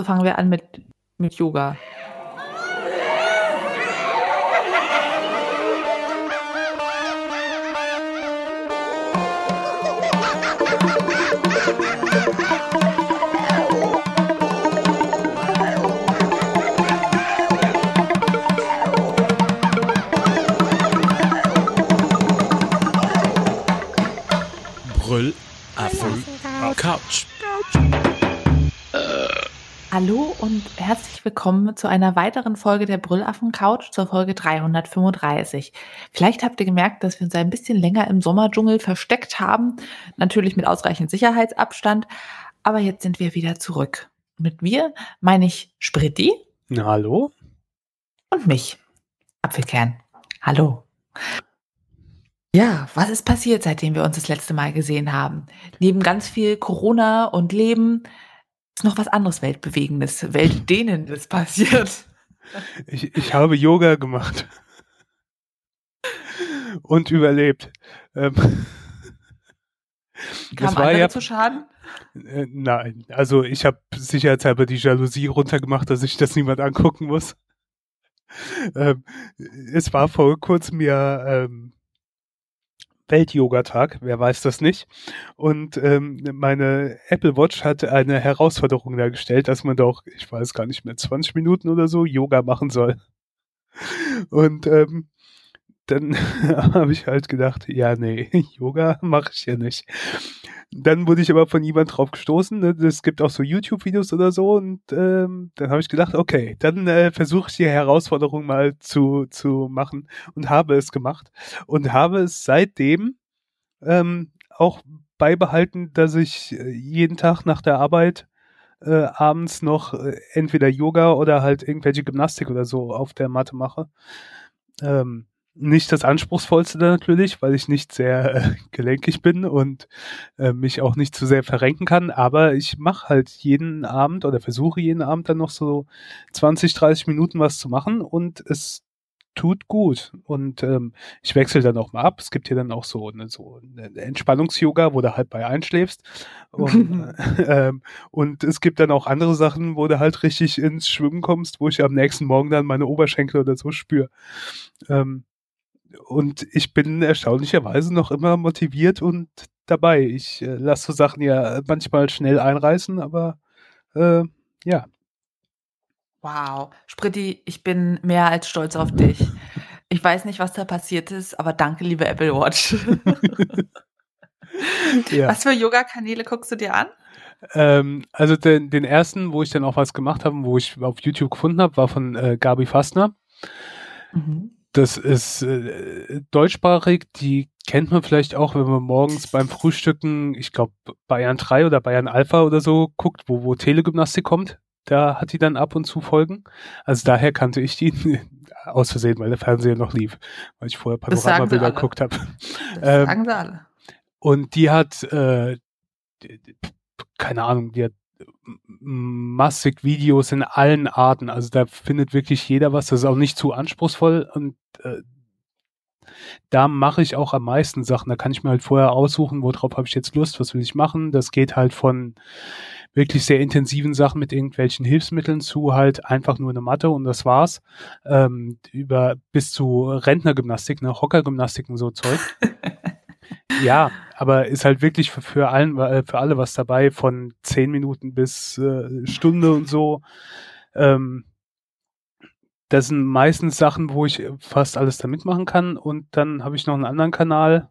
Also fangen wir an mit, mit Yoga. Brüllaffen Couch. Hallo und herzlich willkommen zu einer weiteren Folge der Brüllaffen Couch, zur Folge 335. Vielleicht habt ihr gemerkt, dass wir uns ein bisschen länger im Sommerdschungel versteckt haben, natürlich mit ausreichend Sicherheitsabstand, aber jetzt sind wir wieder zurück. Mit mir meine ich Spritti. Na, hallo? Und mich, Apfelkern. Hallo. Ja, was ist passiert, seitdem wir uns das letzte Mal gesehen haben? Neben ganz viel Corona und Leben ist noch was anderes Weltbewegendes, Weltdehnendes passiert. Ich, ich habe Yoga gemacht. Und überlebt. Ähm, Kam andere ja, zu Schaden? Äh, nein, also ich habe sicherheitshalber die Jalousie runtergemacht, dass ich das niemand angucken muss. Ähm, es war vor kurzem ja ähm, Welt-Yoga-Tag, wer weiß das nicht. Und ähm, meine Apple Watch hat eine Herausforderung dargestellt, dass man doch, ich weiß gar nicht mehr, 20 Minuten oder so Yoga machen soll. Und ähm, dann habe ich halt gedacht, ja, nee, Yoga mache ich ja nicht. Dann wurde ich aber von jemand drauf gestoßen. Ne? Es gibt auch so YouTube-Videos oder so. Und ähm, dann habe ich gedacht, okay, dann äh, versuche ich die Herausforderung mal zu, zu machen und habe es gemacht. Und habe es seitdem ähm, auch beibehalten, dass ich äh, jeden Tag nach der Arbeit äh, abends noch äh, entweder Yoga oder halt irgendwelche Gymnastik oder so auf der Matte mache. Ähm, nicht das anspruchsvollste natürlich, weil ich nicht sehr äh, gelenkig bin und äh, mich auch nicht zu sehr verrenken kann, aber ich mache halt jeden Abend oder versuche jeden Abend dann noch so 20, 30 Minuten was zu machen und es tut gut und ähm, ich wechsle dann auch mal ab. Es gibt hier dann auch so eine, so eine Entspannungs-Yoga, wo du halt bei einschläfst und, äh, ähm, und es gibt dann auch andere Sachen, wo du halt richtig ins Schwimmen kommst, wo ich am nächsten Morgen dann meine Oberschenkel oder so spüre. Ähm, und ich bin erstaunlicherweise noch immer motiviert und dabei. Ich äh, lasse so Sachen ja manchmal schnell einreißen, aber äh, ja. Wow, Spritti, ich bin mehr als stolz auf dich. Ich weiß nicht, was da passiert ist, aber danke, liebe Apple Watch. ja. Was für Yoga-Kanäle guckst du dir an? Ähm, also den, den, ersten, wo ich dann auch was gemacht habe, wo ich auf YouTube gefunden habe, war von äh, Gabi Fastner. Mhm. Das ist äh, deutschsprachig, die kennt man vielleicht auch, wenn man morgens beim Frühstücken, ich glaube Bayern 3 oder Bayern Alpha oder so guckt, wo, wo Telegymnastik kommt. Da hat die dann ab und zu Folgen. Also daher kannte ich die aus Versehen, weil der Fernseher noch lief, weil ich vorher Panoramabilder geguckt habe. Das ähm, sagen sie alle. Und die hat, äh, keine Ahnung, die hat massig Videos in allen Arten. Also da findet wirklich jeder was. Das ist auch nicht zu anspruchsvoll und äh, da mache ich auch am meisten Sachen. Da kann ich mir halt vorher aussuchen, worauf habe ich jetzt Lust, was will ich machen. Das geht halt von wirklich sehr intensiven Sachen mit irgendwelchen Hilfsmitteln zu halt einfach nur eine Matte und das war's. Ähm, über bis zu Rentnergymnastik, ne, Hockergymnastik und so Zeug. ja, aber ist halt wirklich für, für, allen, äh, für alle was dabei, von zehn Minuten bis äh, Stunde und so. Ähm, das sind meistens Sachen, wo ich fast alles da mitmachen kann. Und dann habe ich noch einen anderen Kanal.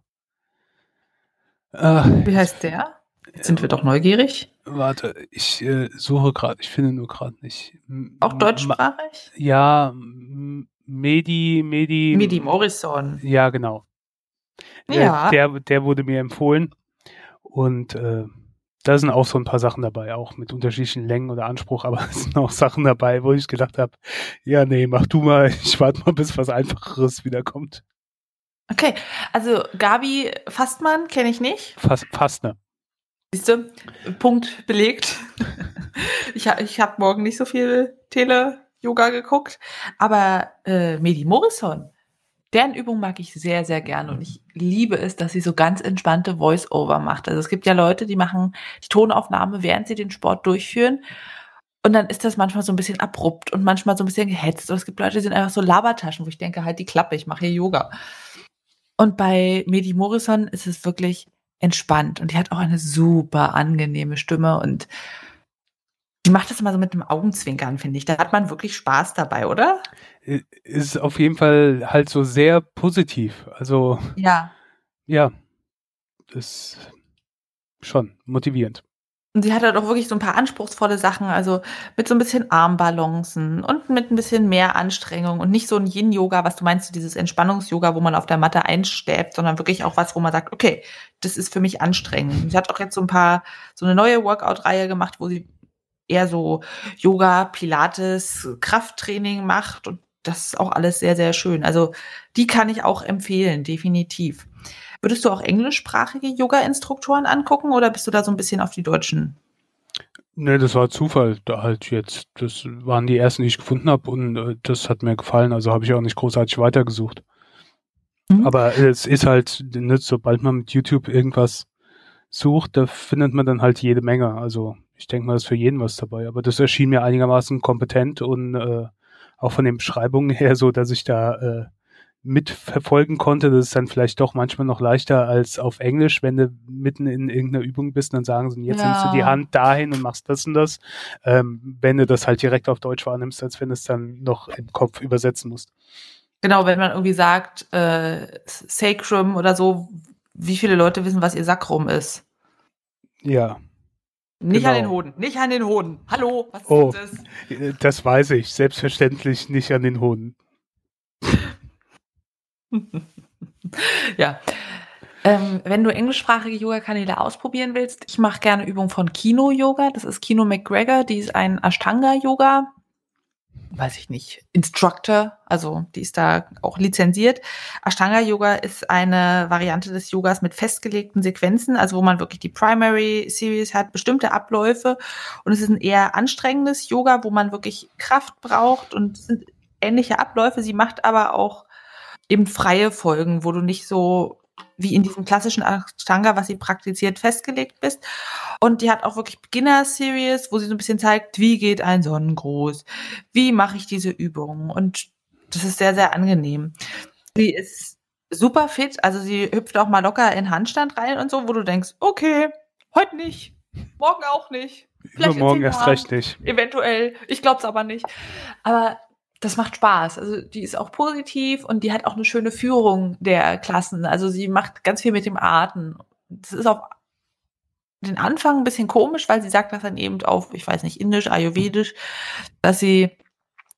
Äh, Wie heißt der? Jetzt sind wir doch neugierig. Warte, ich äh, suche gerade, ich finde nur gerade nicht. Auch deutschsprachig? Ja, Medi, Medi. Medi Morrison. Ja, genau. Ja. Der, der wurde mir empfohlen. Und äh, da sind auch so ein paar Sachen dabei, auch mit unterschiedlichen Längen oder Anspruch, aber es sind auch Sachen dabei, wo ich gedacht habe, ja, nee, mach du mal, ich warte mal, bis was Einfacheres wiederkommt. Okay, also Gabi Fastmann kenne ich nicht. Fast, Fastner. Siehst du, Punkt belegt. ich ich habe morgen nicht so viel Tele-Yoga geguckt, aber äh, Medi Morrison, deren Übung mag ich sehr, sehr gerne und ich liebe es, dass sie so ganz entspannte Voice-Over macht. Also es gibt ja Leute, die machen die Tonaufnahme, während sie den Sport durchführen Und dann ist das manchmal so ein bisschen abrupt und manchmal so ein bisschen gehetzt. Und es gibt Leute, die sind einfach so Labertaschen, wo ich denke, halt die Klappe, ich mache hier Yoga. Und bei Medi Morrison ist es wirklich entspannt. Und die hat auch eine super angenehme Stimme und die macht das immer so mit einem Augenzwinkern, finde ich. Da hat man wirklich Spaß dabei, oder? Ist auf jeden Fall halt so sehr positiv. Also. Ja. Ja. Das ist schon motivierend. Und sie hat halt auch wirklich so ein paar anspruchsvolle Sachen, also mit so ein bisschen Armbalancen und mit ein bisschen mehr Anstrengung und nicht so ein Yin-Yoga, was du meinst, dieses Entspannungs-Yoga, wo man auf der Matte einstäbt, sondern wirklich auch was, wo man sagt, okay, das ist für mich anstrengend. Sie hat auch jetzt so ein paar, so eine neue Workout-Reihe gemacht, wo sie eher so Yoga, Pilates, Krafttraining macht und das ist auch alles sehr, sehr schön. Also die kann ich auch empfehlen, definitiv. Würdest du auch englischsprachige Yoga-Instruktoren angucken oder bist du da so ein bisschen auf die deutschen? Nee, das war Zufall da halt jetzt. Das waren die ersten, die ich gefunden habe und äh, das hat mir gefallen. Also habe ich auch nicht großartig weitergesucht. Mhm. Aber es ist halt, ne, sobald man mit YouTube irgendwas sucht, da findet man dann halt jede Menge. Also ich denke mal, das ist für jeden was dabei. Aber das erschien mir einigermaßen kompetent und äh, auch von den Beschreibungen her so, dass ich da äh, mitverfolgen konnte. Das ist dann vielleicht doch manchmal noch leichter als auf Englisch, wenn du mitten in irgendeiner Übung bist, dann sagen sie, jetzt ja. nimmst du die Hand dahin und machst das und das. Ähm, wenn du das halt direkt auf Deutsch wahrnimmst, als wenn du es dann noch im Kopf übersetzen musst. Genau, wenn man irgendwie sagt, äh, Sacrum oder so, wie viele Leute wissen, was ihr Sacrum ist? Ja. Nicht genau. an den Hoden, nicht an den Hoden. Hallo, was ist oh, das? Das weiß ich, selbstverständlich nicht an den Hoden. ja. Ähm, wenn du englischsprachige Yoga-Kanäle ausprobieren willst, ich mache gerne Übungen von Kino-Yoga. Das ist Kino McGregor, die ist ein Ashtanga-Yoga. Weiß ich nicht, Instructor, also die ist da auch lizenziert. Ashtanga Yoga ist eine Variante des Yogas mit festgelegten Sequenzen, also wo man wirklich die Primary Series hat, bestimmte Abläufe. Und es ist ein eher anstrengendes Yoga, wo man wirklich Kraft braucht und sind ähnliche Abläufe. Sie macht aber auch eben freie Folgen, wo du nicht so wie in diesem klassischen Ashtanga, was sie praktiziert, festgelegt bist. Und die hat auch wirklich Beginner-Series, wo sie so ein bisschen zeigt, wie geht ein Sonnengruß, wie mache ich diese Übung. Und das ist sehr, sehr angenehm. Sie ist super fit, also sie hüpft auch mal locker in Handstand rein und so, wo du denkst, okay, heute nicht, morgen auch nicht. Vielleicht Übermorgen erst recht nicht. Eventuell, ich glaube es aber nicht. Aber das macht Spaß. Also die ist auch positiv und die hat auch eine schöne Führung der Klassen. Also sie macht ganz viel mit dem Arten. Das ist auf den Anfang ein bisschen komisch, weil sie sagt das dann eben auf, ich weiß nicht, Indisch, Ayurvedisch, dass sie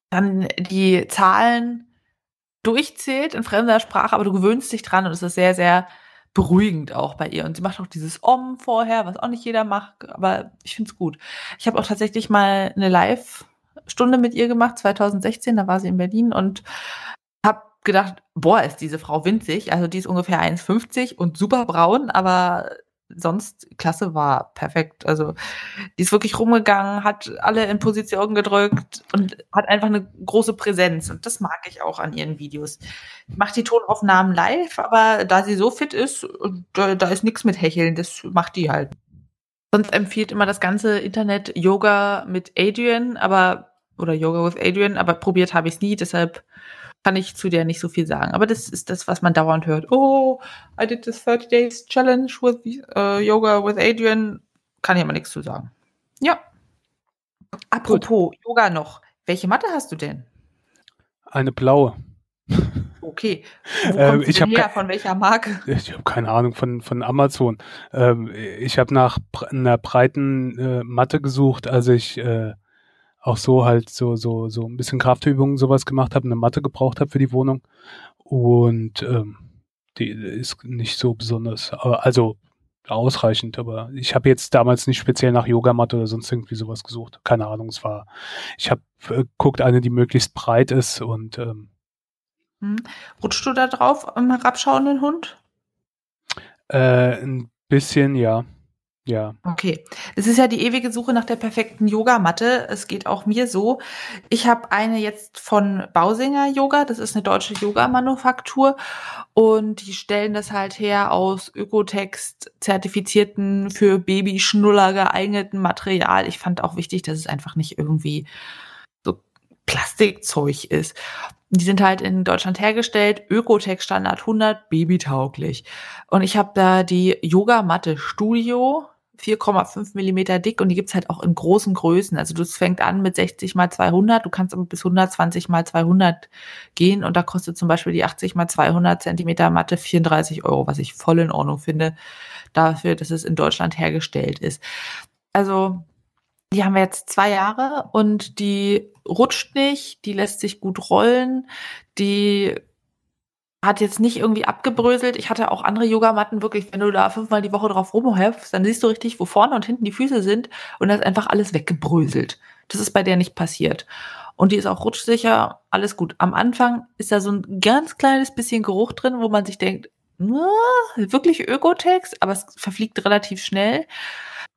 dann die Zahlen durchzählt in fremder Sprache, aber du gewöhnst dich dran und es ist sehr, sehr beruhigend auch bei ihr. Und sie macht auch dieses Om vorher, was auch nicht jeder macht, aber ich finde es gut. Ich habe auch tatsächlich mal eine Live- Stunde mit ihr gemacht, 2016, da war sie in Berlin und habe gedacht, boah, ist diese Frau winzig. Also die ist ungefähr 1,50 und super braun, aber sonst klasse war perfekt. Also die ist wirklich rumgegangen, hat alle in Position gedrückt und hat einfach eine große Präsenz. Und das mag ich auch an ihren Videos. Macht die Tonaufnahmen live, aber da sie so fit ist, da, da ist nichts mit Hecheln, das macht die halt. Sonst empfiehlt immer das ganze Internet Yoga mit Adrian, aber oder Yoga with Adrian, aber probiert habe ich es nie, deshalb kann ich zu der nicht so viel sagen. Aber das ist das, was man dauernd hört. Oh, I did this 30 Days Challenge with uh, Yoga with Adrian. Kann ich aber nichts zu sagen. Ja. Apropos Gut. Yoga noch. Welche Matte hast du denn? Eine blaue. Okay. Wo ähm, ich habe von welcher Marke? Ich habe keine Ahnung von von Amazon. Ähm, ich habe nach einer breiten äh, Matte gesucht, als ich äh, auch so halt so, so, so ein bisschen Kraftübungen sowas gemacht habe, eine Matte gebraucht habe für die Wohnung. Und ähm, die ist nicht so besonders, aber also ausreichend, aber ich habe jetzt damals nicht speziell nach Yogamatte oder sonst irgendwie sowas gesucht. Keine Ahnung, es war, ich habe äh, guckt eine, die möglichst breit ist und ähm, hm. Rutschst du da drauf am herabschauenden Hund? Äh, ein bisschen, ja. Ja. Okay. Es ist ja die ewige Suche nach der perfekten Yogamatte. Es geht auch mir so. Ich habe eine jetzt von Bausinger Yoga. Das ist eine deutsche Yoga-Manufaktur. Und die stellen das halt her aus Ökotext zertifizierten, für Babyschnuller geeigneten Material. Ich fand auch wichtig, dass es einfach nicht irgendwie so Plastikzeug ist. Die sind halt in Deutschland hergestellt, Ökotex Standard 100, babytauglich. Und ich habe da die Yogamatte Studio 4,5 Millimeter dick und die gibt's halt auch in großen Größen. Also das fängt an mit 60 mal 200, du kannst aber bis 120 mal 200 gehen und da kostet zum Beispiel die 80 mal 200 Zentimeter Matte 34 Euro, was ich voll in Ordnung finde, dafür, dass es in Deutschland hergestellt ist. Also die haben wir jetzt zwei Jahre und die rutscht nicht, die lässt sich gut rollen, die hat jetzt nicht irgendwie abgebröselt. Ich hatte auch andere Yogamatten, wirklich, wenn du da fünfmal die Woche drauf rumhäufst, dann siehst du richtig, wo vorne und hinten die Füße sind und da ist einfach alles weggebröselt. Das ist bei der nicht passiert. Und die ist auch rutschsicher, alles gut. Am Anfang ist da so ein ganz kleines bisschen Geruch drin, wo man sich denkt, wirklich Ökotex, aber es verfliegt relativ schnell.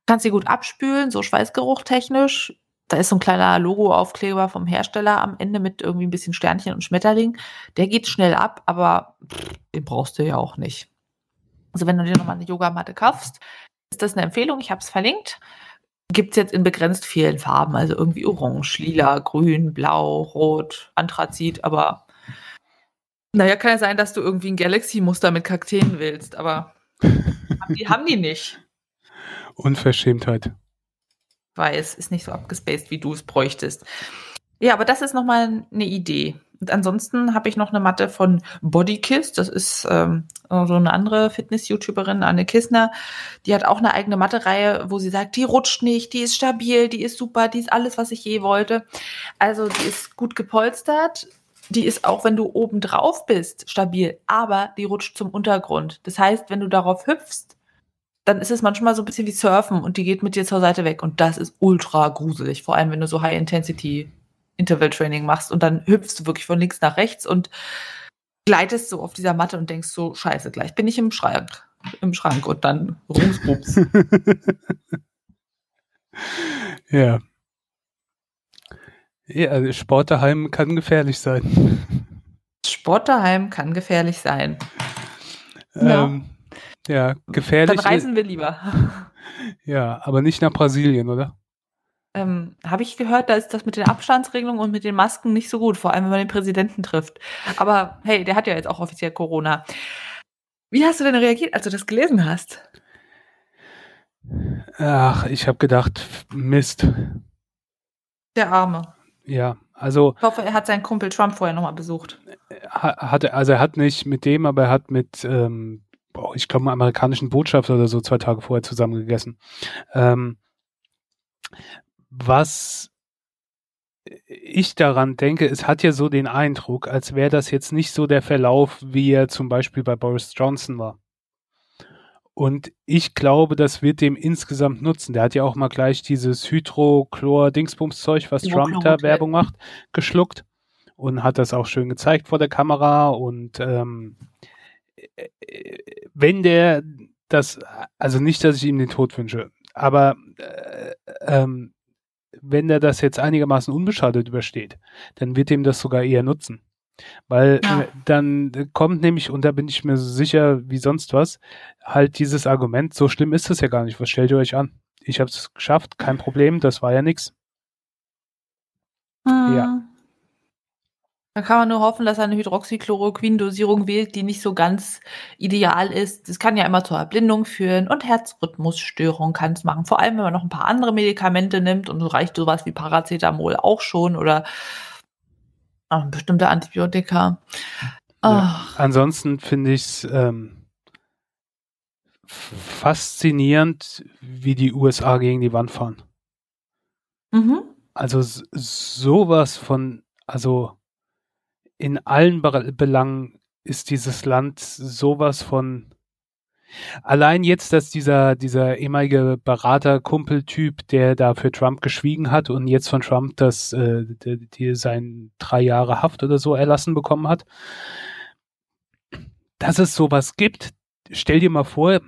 Kannst sie gut abspülen, so Schweißgeruch technisch da ist so ein kleiner Logo-Aufkleber vom Hersteller am Ende mit irgendwie ein bisschen Sternchen und Schmetterling. Der geht schnell ab, aber den brauchst du ja auch nicht. Also wenn du dir nochmal eine Yogamatte kaufst, ist das eine Empfehlung. Ich habe es verlinkt. Gibt es jetzt in begrenzt vielen Farben, also irgendwie orange, lila, grün, blau, rot, Anthrazit, aber naja, kann ja sein, dass du irgendwie ein Galaxy-Muster mit Kakteen willst, aber haben die, haben die nicht. Unverschämtheit weiß, ist nicht so abgespaced, wie du es bräuchtest. Ja, aber das ist nochmal eine Idee. Und ansonsten habe ich noch eine Matte von Bodykiss. Das ist ähm, so eine andere Fitness-YouTuberin, Anne Kissner. Die hat auch eine eigene Matte-Reihe, wo sie sagt, die rutscht nicht, die ist stabil, die ist super, die ist alles, was ich je wollte. Also die ist gut gepolstert. Die ist auch, wenn du oben drauf bist, stabil, aber die rutscht zum Untergrund. Das heißt, wenn du darauf hüpfst, dann ist es manchmal so ein bisschen wie Surfen und die geht mit dir zur Seite weg und das ist ultra gruselig, vor allem wenn du so High Intensity Interval Training machst und dann hüpfst du wirklich von links nach rechts und gleitest so auf dieser Matte und denkst so, scheiße, gleich bin ich im Schrank, im Schrank und dann rumspups. ja. Ja, also Sport daheim kann gefährlich sein. Sport daheim kann gefährlich sein. Ähm, ja. Gefährlich. Dann reisen wir lieber. Ja, aber nicht nach Brasilien, oder? Ähm, Habe ich gehört, da ist das mit den Abstandsregelungen und mit den Masken nicht so gut, vor allem wenn man den Präsidenten trifft. Aber hey, der hat ja jetzt auch offiziell Corona. Wie hast du denn reagiert, als du das gelesen hast? Ach, ich habe gedacht, Mist. Der Arme. Ja, also. Ich hoffe, er hat seinen Kumpel Trump vorher nochmal besucht. Hat, also er hat nicht mit dem, aber er hat mit ähm, boah, ich glaube, amerikanischen Botschafter oder so zwei Tage vorher zusammen gegessen. Ähm, was ich daran denke, es hat ja so den Eindruck, als wäre das jetzt nicht so der Verlauf, wie er zum Beispiel bei Boris Johnson war. Und ich glaube, das wird dem insgesamt nutzen. Der hat ja auch mal gleich dieses Hydrochlor-Dingsbums-Zeug, was Trump da Werbung macht, geschluckt und hat das auch schön gezeigt vor der Kamera und ähm, wenn der das, also nicht, dass ich ihm den Tod wünsche, aber äh, ähm, wenn der das jetzt einigermaßen unbeschadet übersteht, dann wird ihm das sogar eher nutzen. Weil ja. äh, dann kommt nämlich, und da bin ich mir sicher wie sonst was, halt dieses Argument, so schlimm ist das ja gar nicht, was stellt ihr euch an? Ich habe es geschafft, kein Problem, das war ja nix. Mhm. Ja. Da kann man nur hoffen, dass er eine Hydroxychloroquin-Dosierung wählt, die nicht so ganz ideal ist. Das kann ja immer zur Erblindung führen und Herzrhythmusstörung kann es machen. Vor allem, wenn man noch ein paar andere Medikamente nimmt und so reicht sowas wie Paracetamol auch schon oder bestimmte Antibiotika. Ja. Ansonsten finde ich es ähm, faszinierend, wie die USA gegen die Wand fahren. Mhm. Also sowas von, also in allen Be Belangen ist dieses Land sowas von Allein jetzt, dass dieser, dieser ehemalige Berater-Kumpel-Typ, der da für Trump geschwiegen hat und jetzt von Trump das, äh, die, sein drei Jahre Haft oder so erlassen bekommen hat, dass es sowas gibt, stell dir mal vor,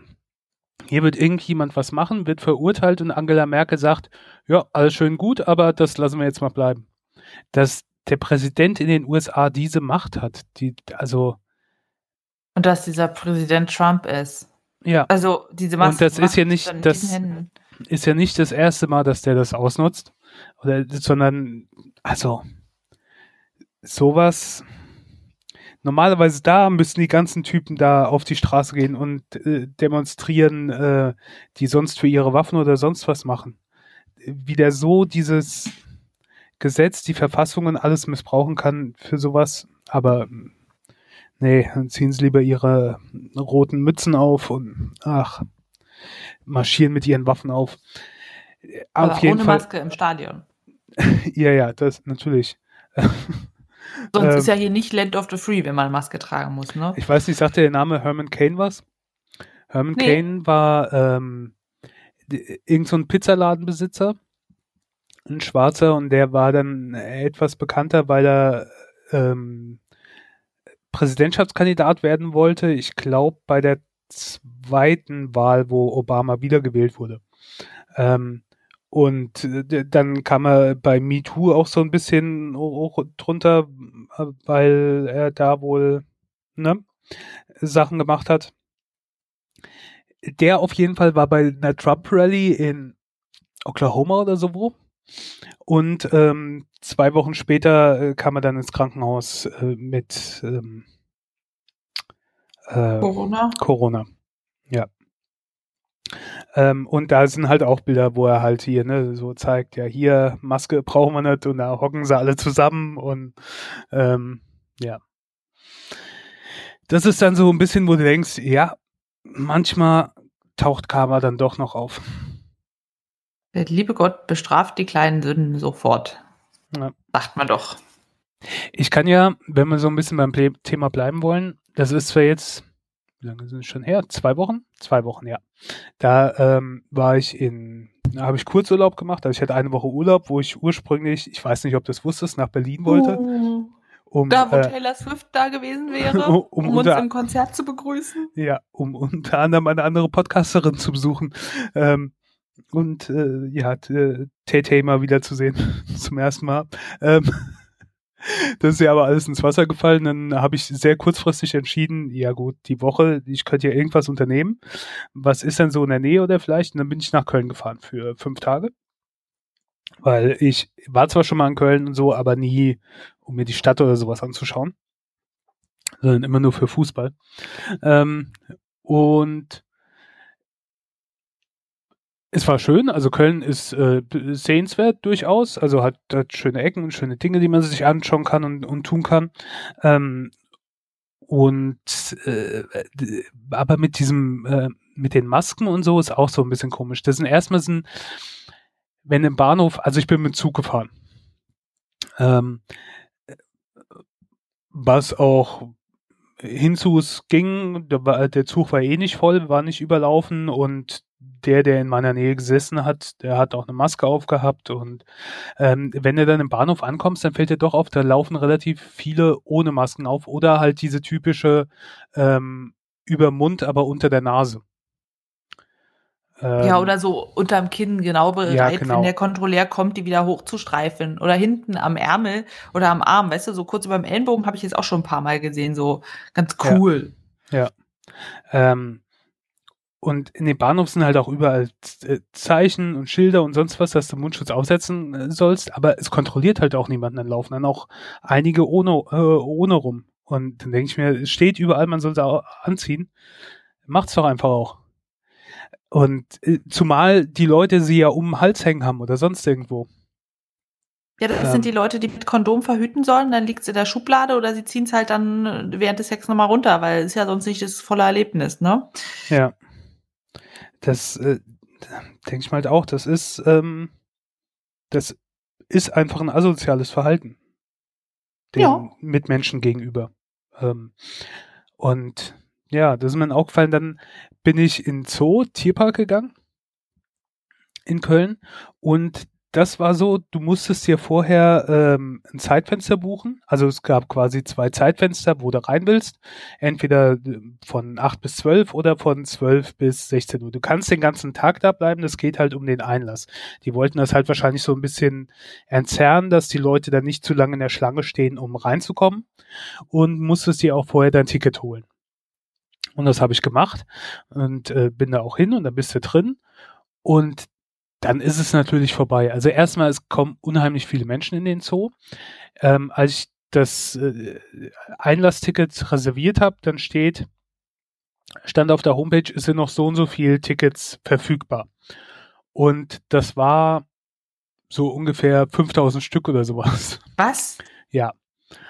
hier wird irgendjemand was machen, wird verurteilt und Angela Merkel sagt, ja, alles schön gut, aber das lassen wir jetzt mal bleiben. Dass der Präsident in den USA diese Macht hat, die, also. Und dass dieser Präsident Trump ist. Ja. Also diese Macht. Und das ist ja nicht, das ist ja nicht das erste Mal, dass der das ausnutzt. Oder, sondern, also, sowas, normalerweise da müssen die ganzen Typen da auf die Straße gehen und äh, demonstrieren, äh, die sonst für ihre Waffen oder sonst was machen. Wie der so dieses Gesetz, die Verfassungen alles missbrauchen kann für sowas, aber nee, dann ziehen sie lieber ihre roten Mützen auf und ach, marschieren mit ihren Waffen auf. Aber auf jeden ohne Fall, Maske im Stadion. ja, ja, das natürlich. Sonst ähm, ist ja hier nicht Land of the Free, wenn man Maske tragen muss, ne? Ich weiß nicht, sagte der Name Herman Kane was? Herman nee. Kane war ähm, irgend so ein Pizzaladenbesitzer, ein Schwarzer, und der war dann etwas bekannter, weil er ähm, Präsidentschaftskandidat werden wollte. Ich glaube, bei der zweiten Wahl, wo Obama wiedergewählt wurde. Ähm, und äh, dann kam er bei MeToo auch so ein bisschen hoch drunter, weil er da wohl ne, Sachen gemacht hat. Der auf jeden Fall war bei einer Trump-Rally in Oklahoma oder so wo. Und ähm, zwei Wochen später äh, kam er dann ins Krankenhaus äh, mit ähm, äh, Corona. Corona. Ja. Ähm, und da sind halt auch Bilder, wo er halt hier ne, so zeigt, ja, hier Maske brauchen wir nicht und da hocken sie alle zusammen und ähm, ja. Das ist dann so ein bisschen, wo du denkst, ja, manchmal taucht Karma dann doch noch auf. Der liebe Gott bestraft die kleinen Sünden sofort. Ja. Sagt man doch. Ich kann ja, wenn wir so ein bisschen beim Thema bleiben wollen, das ist zwar jetzt wie lange sind es schon her? Zwei Wochen? Zwei Wochen, ja. Da ähm, war ich in, da habe ich Kurzurlaub gemacht. Also ich hatte eine Woche Urlaub, wo ich ursprünglich, ich weiß nicht, ob du das wusstest, nach Berlin wollte. Uh, um, da, wo äh, Taylor Swift da gewesen wäre, um, um, um uns im Konzert zu begrüßen. Ja, um unter anderem eine andere Podcasterin zu besuchen. Ähm, und äh, ja, Tay mal wiederzusehen zum ersten Mal. Ähm, das ist ja aber alles ins Wasser gefallen. Dann habe ich sehr kurzfristig entschieden, ja gut, die Woche, ich könnte ja irgendwas unternehmen. Was ist denn so in der Nähe oder vielleicht? Und dann bin ich nach Köln gefahren für fünf Tage. Weil ich war zwar schon mal in Köln und so, aber nie, um mir die Stadt oder sowas anzuschauen. Sondern immer nur für Fußball. Ähm, und es war schön, also Köln ist äh, sehenswert durchaus, also hat, hat schöne Ecken und schöne Dinge, die man sich anschauen kann und, und tun kann. Ähm, und äh, aber mit diesem, äh, mit den Masken und so ist auch so ein bisschen komisch. Das sind erstmal sind, wenn im Bahnhof, also ich bin mit Zug gefahren. Ähm, was auch hinzu ging, der, der Zug war eh nicht voll, war nicht überlaufen und der, der in meiner Nähe gesessen hat, der hat auch eine Maske aufgehabt und ähm, wenn du dann im Bahnhof ankommst, dann fällt dir doch auf, da laufen relativ viele ohne Masken auf oder halt diese typische ähm, über Mund, aber unter der Nase. Ähm, ja, oder so unterm Kinn genau bereit, ja, genau. wenn der Kontrolleur kommt, die wieder hochzustreifen. Oder hinten am Ärmel oder am Arm, weißt du, so kurz über dem Ellenbogen habe ich jetzt auch schon ein paar Mal gesehen, so ganz cool. Ja. ja. Ähm, und in den Bahnhof sind halt auch überall äh, Zeichen und Schilder und sonst was, dass du Mundschutz aufsetzen äh, sollst, aber es kontrolliert halt auch niemanden, dann laufen dann auch einige ohne, äh, ohne rum. Und dann denke ich mir, es steht überall, man soll es anziehen. Macht's doch einfach auch. Und äh, zumal die Leute sie ja um den Hals hängen haben oder sonst irgendwo. Ja, das ähm, sind die Leute, die mit Kondom verhüten sollen, dann liegt es in der Schublade oder sie ziehen es halt dann während des Sex nochmal runter, weil es ja sonst nicht das volle Erlebnis, ne? Ja das äh, denke ich mal halt auch, das ist, ähm, das ist einfach ein asoziales Verhalten den ja. Mitmenschen gegenüber. Ähm, und ja, das ist mir auch gefallen. Dann bin ich in Zoo, Tierpark gegangen in Köln und das war so, du musstest dir vorher ähm, ein Zeitfenster buchen. Also es gab quasi zwei Zeitfenster, wo du rein willst. Entweder äh, von 8 bis 12 oder von 12 bis 16 Uhr. Du kannst den ganzen Tag da bleiben, das geht halt um den Einlass. Die wollten das halt wahrscheinlich so ein bisschen entzerren, dass die Leute dann nicht zu lange in der Schlange stehen, um reinzukommen. Und musstest dir auch vorher dein Ticket holen. Und das habe ich gemacht und äh, bin da auch hin und dann bist du drin. Und dann ist es natürlich vorbei. Also erstmal, es kommen unheimlich viele Menschen in den Zoo. Ähm, als ich das äh, Einlassticket reserviert habe, dann steht, stand auf der Homepage, es sind noch so und so viele Tickets verfügbar. Und das war so ungefähr 5000 Stück oder sowas. Was? Ja.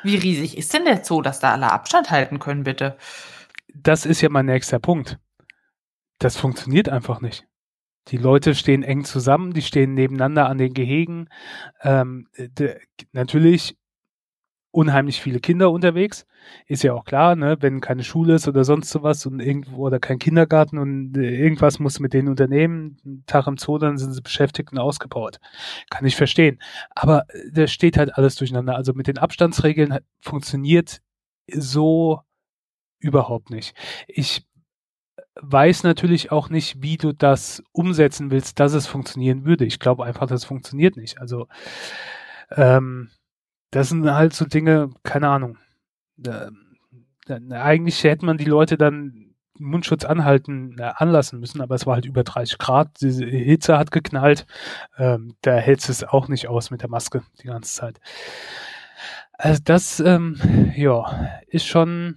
Wie riesig ist denn der Zoo, dass da alle Abstand halten können, bitte? Das ist ja mein nächster Punkt. Das funktioniert einfach nicht. Die Leute stehen eng zusammen, die stehen nebeneinander an den Gehegen. Ähm, natürlich unheimlich viele Kinder unterwegs. Ist ja auch klar, ne, wenn keine Schule ist oder sonst sowas und irgendwo oder kein Kindergarten und äh, irgendwas muss mit denen unternehmen, Tag im Zoo, dann sind sie beschäftigt und ausgebaut. Kann ich verstehen. Aber äh, da steht halt alles durcheinander. Also mit den Abstandsregeln funktioniert so überhaupt nicht. Ich weiß natürlich auch nicht, wie du das umsetzen willst, dass es funktionieren würde. Ich glaube einfach, das funktioniert nicht. Also ähm, das sind halt so Dinge, keine Ahnung. Äh, eigentlich hätte man die Leute dann Mundschutz anhalten, äh, anlassen müssen, aber es war halt über 30 Grad, diese Hitze hat geknallt, ähm, da hältst es auch nicht aus mit der Maske die ganze Zeit. Also das, ähm, ja, ist schon,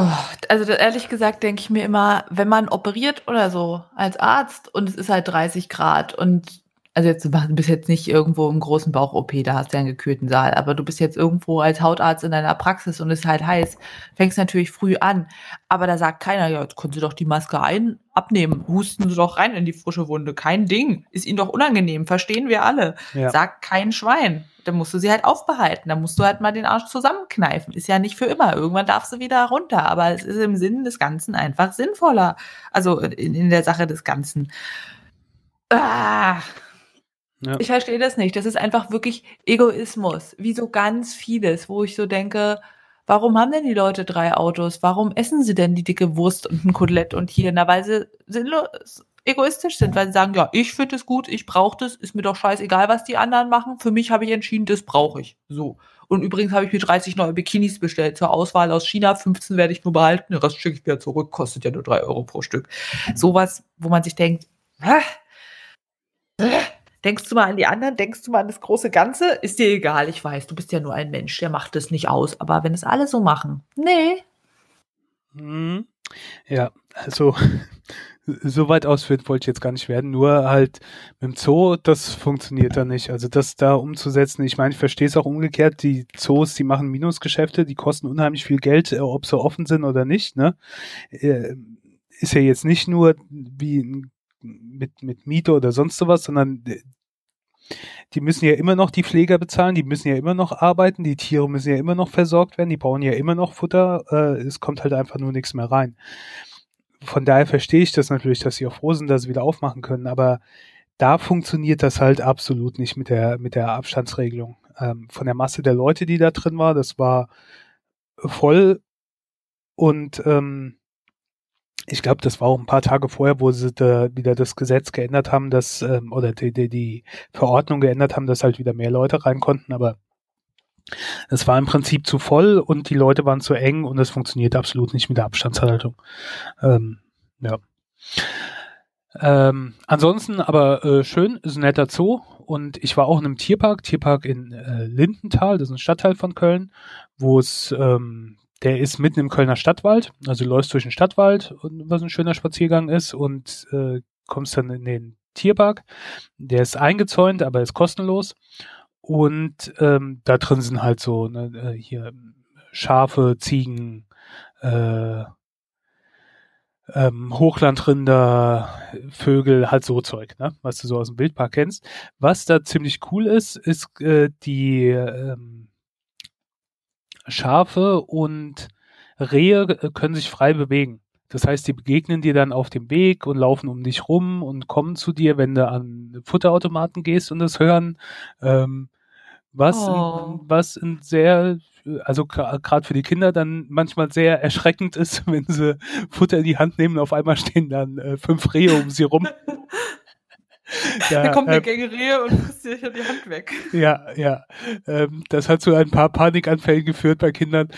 Oh, also ehrlich gesagt denke ich mir immer, wenn man operiert oder so als Arzt und es ist halt 30 Grad und also jetzt, du bist jetzt nicht irgendwo im großen Bauch-OP, da hast du ja einen gekühlten Saal, aber du bist jetzt irgendwo als Hautarzt in deiner Praxis und es ist halt heiß, fängst natürlich früh an. Aber da sagt keiner, ja, jetzt können Sie doch die Maske ein, abnehmen, husten Sie doch rein in die frische Wunde. Kein Ding. Ist Ihnen doch unangenehm, verstehen wir alle. Ja. Sagt kein Schwein dann musst du sie halt aufbehalten. Dann musst du halt mal den Arsch zusammenkneifen. Ist ja nicht für immer. Irgendwann darfst du wieder runter. Aber es ist im Sinn des Ganzen einfach sinnvoller. Also in, in der Sache des Ganzen. Ah. Ja. Ich verstehe das nicht. Das ist einfach wirklich Egoismus. Wie so ganz vieles, wo ich so denke, warum haben denn die Leute drei Autos? Warum essen sie denn die dicke Wurst und ein Kotelett und hier? Na, weil sie sinnlos egoistisch sind, weil sie sagen, ja, ich finde es gut, ich brauche das, ist mir doch scheißegal, was die anderen machen. Für mich habe ich entschieden, das brauche ich. So. Und übrigens habe ich mir 30 neue Bikinis bestellt zur Auswahl aus China. 15 werde ich nur behalten, den Rest schicke ich wieder zurück, kostet ja nur 3 Euro pro Stück. Sowas, wo man sich denkt, Hä? Denkst du mal an die anderen? Denkst du mal an das große Ganze? Ist dir egal, ich weiß, du bist ja nur ein Mensch, der macht das nicht aus. Aber wenn es alle so machen, nee. Hm. Ja, also so weit ausführend wollte ich jetzt gar nicht werden, nur halt mit dem Zoo, das funktioniert da nicht. Also das da umzusetzen, ich meine, ich verstehe es auch umgekehrt, die Zoos, die machen Minusgeschäfte, die kosten unheimlich viel Geld, äh, ob sie offen sind oder nicht, ne? Äh, ist ja jetzt nicht nur wie mit, mit Miete oder sonst sowas, sondern äh, die müssen ja immer noch die Pfleger bezahlen, die müssen ja immer noch arbeiten, die Tiere müssen ja immer noch versorgt werden, die brauchen ja immer noch Futter, es kommt halt einfach nur nichts mehr rein von daher verstehe ich das natürlich, dass sie sind, dass sie wieder aufmachen können, aber da funktioniert das halt absolut nicht mit der, mit der Abstandsregelung. Ähm, von der Masse der Leute, die da drin war, das war voll und ähm, ich glaube, das war auch ein paar Tage vorher, wo sie da wieder das Gesetz geändert haben, dass, ähm, oder die, die, die Verordnung geändert haben, dass halt wieder mehr Leute rein konnten, aber es war im Prinzip zu voll und die Leute waren zu eng und es funktioniert absolut nicht mit der Abstandshaltung. Ähm, ja. Ähm, ansonsten aber äh, schön, ist ein netter Zoo und ich war auch in einem Tierpark, Tierpark in äh, Lindenthal, das ist ein Stadtteil von Köln, wo es, ähm, der ist mitten im Kölner Stadtwald, also du läufst durch den Stadtwald, was ein schöner Spaziergang ist und äh, kommst dann in den Tierpark. Der ist eingezäunt, aber ist kostenlos und ähm, da drin sind halt so ne, äh, hier Schafe, Ziegen, äh, ähm, Hochlandrinder, Vögel, halt so Zeug, ne? was du so aus dem Wildpark kennst. Was da ziemlich cool ist, ist äh, die ähm, Schafe und Rehe können sich frei bewegen. Das heißt, die begegnen dir dann auf dem Weg und laufen um dich rum und kommen zu dir, wenn du an Futterautomaten gehst und das hören. Ähm, was, oh. was ein sehr, also gerade für die Kinder dann manchmal sehr erschreckend ist, wenn sie Futter in die Hand nehmen und auf einmal stehen dann äh, fünf Rehe um sie rum. Ja, da kommt eine ähm, Gängerie und frisst dir die Hand weg. Ja, ja. Ähm, das hat zu ein paar Panikanfällen geführt bei Kindern.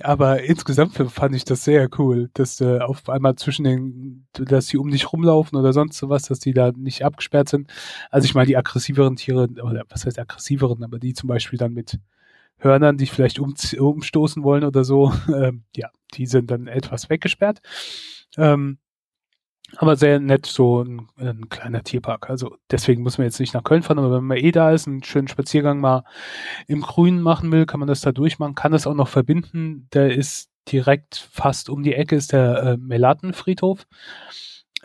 Aber insgesamt fand ich das sehr cool, dass äh, auf einmal zwischen den, dass sie um dich rumlaufen oder sonst sowas, dass die da nicht abgesperrt sind. Also ich meine, die aggressiveren Tiere, oder was heißt aggressiveren, aber die zum Beispiel dann mit Hörnern, die vielleicht um, umstoßen wollen oder so, ähm, ja, die sind dann etwas weggesperrt. Ähm, aber sehr nett, so ein, ein, kleiner Tierpark. Also deswegen muss man jetzt nicht nach Köln fahren, aber wenn man eh da ist, einen schönen Spaziergang mal im Grünen machen will, kann man das da durchmachen, kann das auch noch verbinden. Der ist direkt fast um die Ecke, ist der äh, Melatenfriedhof.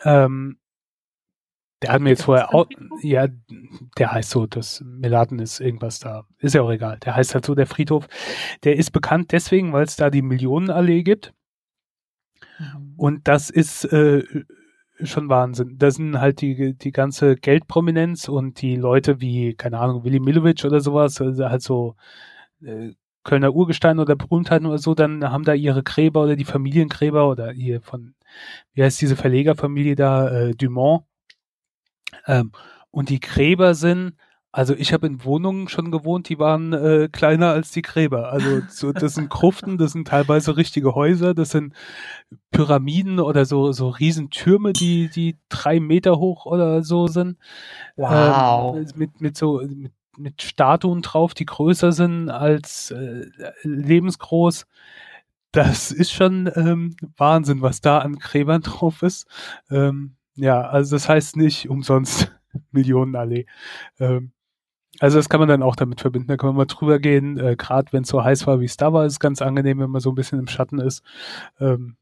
Ähm, der hat mir jetzt vorher auch, ja, der heißt so, das Melaten ist irgendwas da, ist ja auch egal. Der heißt halt so, der Friedhof. Der ist bekannt deswegen, weil es da die Millionenallee gibt. Mhm. Und das ist äh, schon Wahnsinn. Da sind halt die, die ganze Geldprominenz und die Leute wie, keine Ahnung, Willy Milovic oder sowas, also halt so äh, Kölner Urgestein oder Berühmtheiten oder so, dann haben da ihre Gräber oder die Familiengräber oder hier von, wie heißt diese Verlegerfamilie da, äh, Dumont. Ähm, und die Gräber sind also ich habe in Wohnungen schon gewohnt, die waren äh, kleiner als die Gräber. Also so, das sind Gruften, das sind teilweise richtige Häuser, das sind Pyramiden oder so so Riesentürme, die die drei Meter hoch oder so sind. Wow. Ähm, mit mit so mit, mit Statuen drauf, die größer sind als äh, lebensgroß. Das ist schon ähm, Wahnsinn, was da an Gräbern drauf ist. Ähm, ja, also das heißt nicht umsonst Millionenallee. Ähm, also das kann man dann auch damit verbinden. Da kann man mal drüber gehen. Äh, Gerade wenn es so heiß war, wie es da war, ist es ganz angenehm, wenn man so ein bisschen im Schatten ist. Ähm,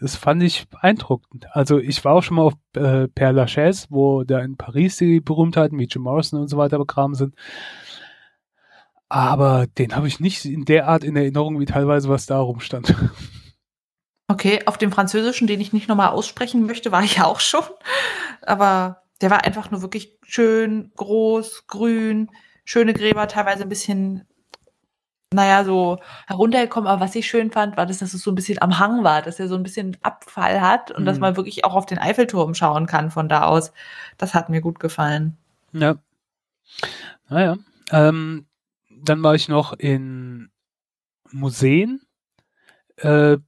das fand ich beeindruckend. Also ich war auch schon mal auf äh, Père Lachaise, wo da in Paris die Berühmtheiten wie Jim Morrison und so weiter begraben sind. Aber den habe ich nicht in der Art in Erinnerung, wie teilweise was da rumstand. Okay, auf dem Französischen, den ich nicht nochmal aussprechen möchte, war ich auch schon. Aber der war einfach nur wirklich schön, groß, grün, schöne Gräber, teilweise ein bisschen, naja, so heruntergekommen. Aber was ich schön fand, war, dass, dass es so ein bisschen am Hang war, dass er so ein bisschen Abfall hat und mhm. dass man wirklich auch auf den Eiffelturm schauen kann von da aus. Das hat mir gut gefallen. Ja. Naja. Ähm, dann war ich noch in Museen. Äh,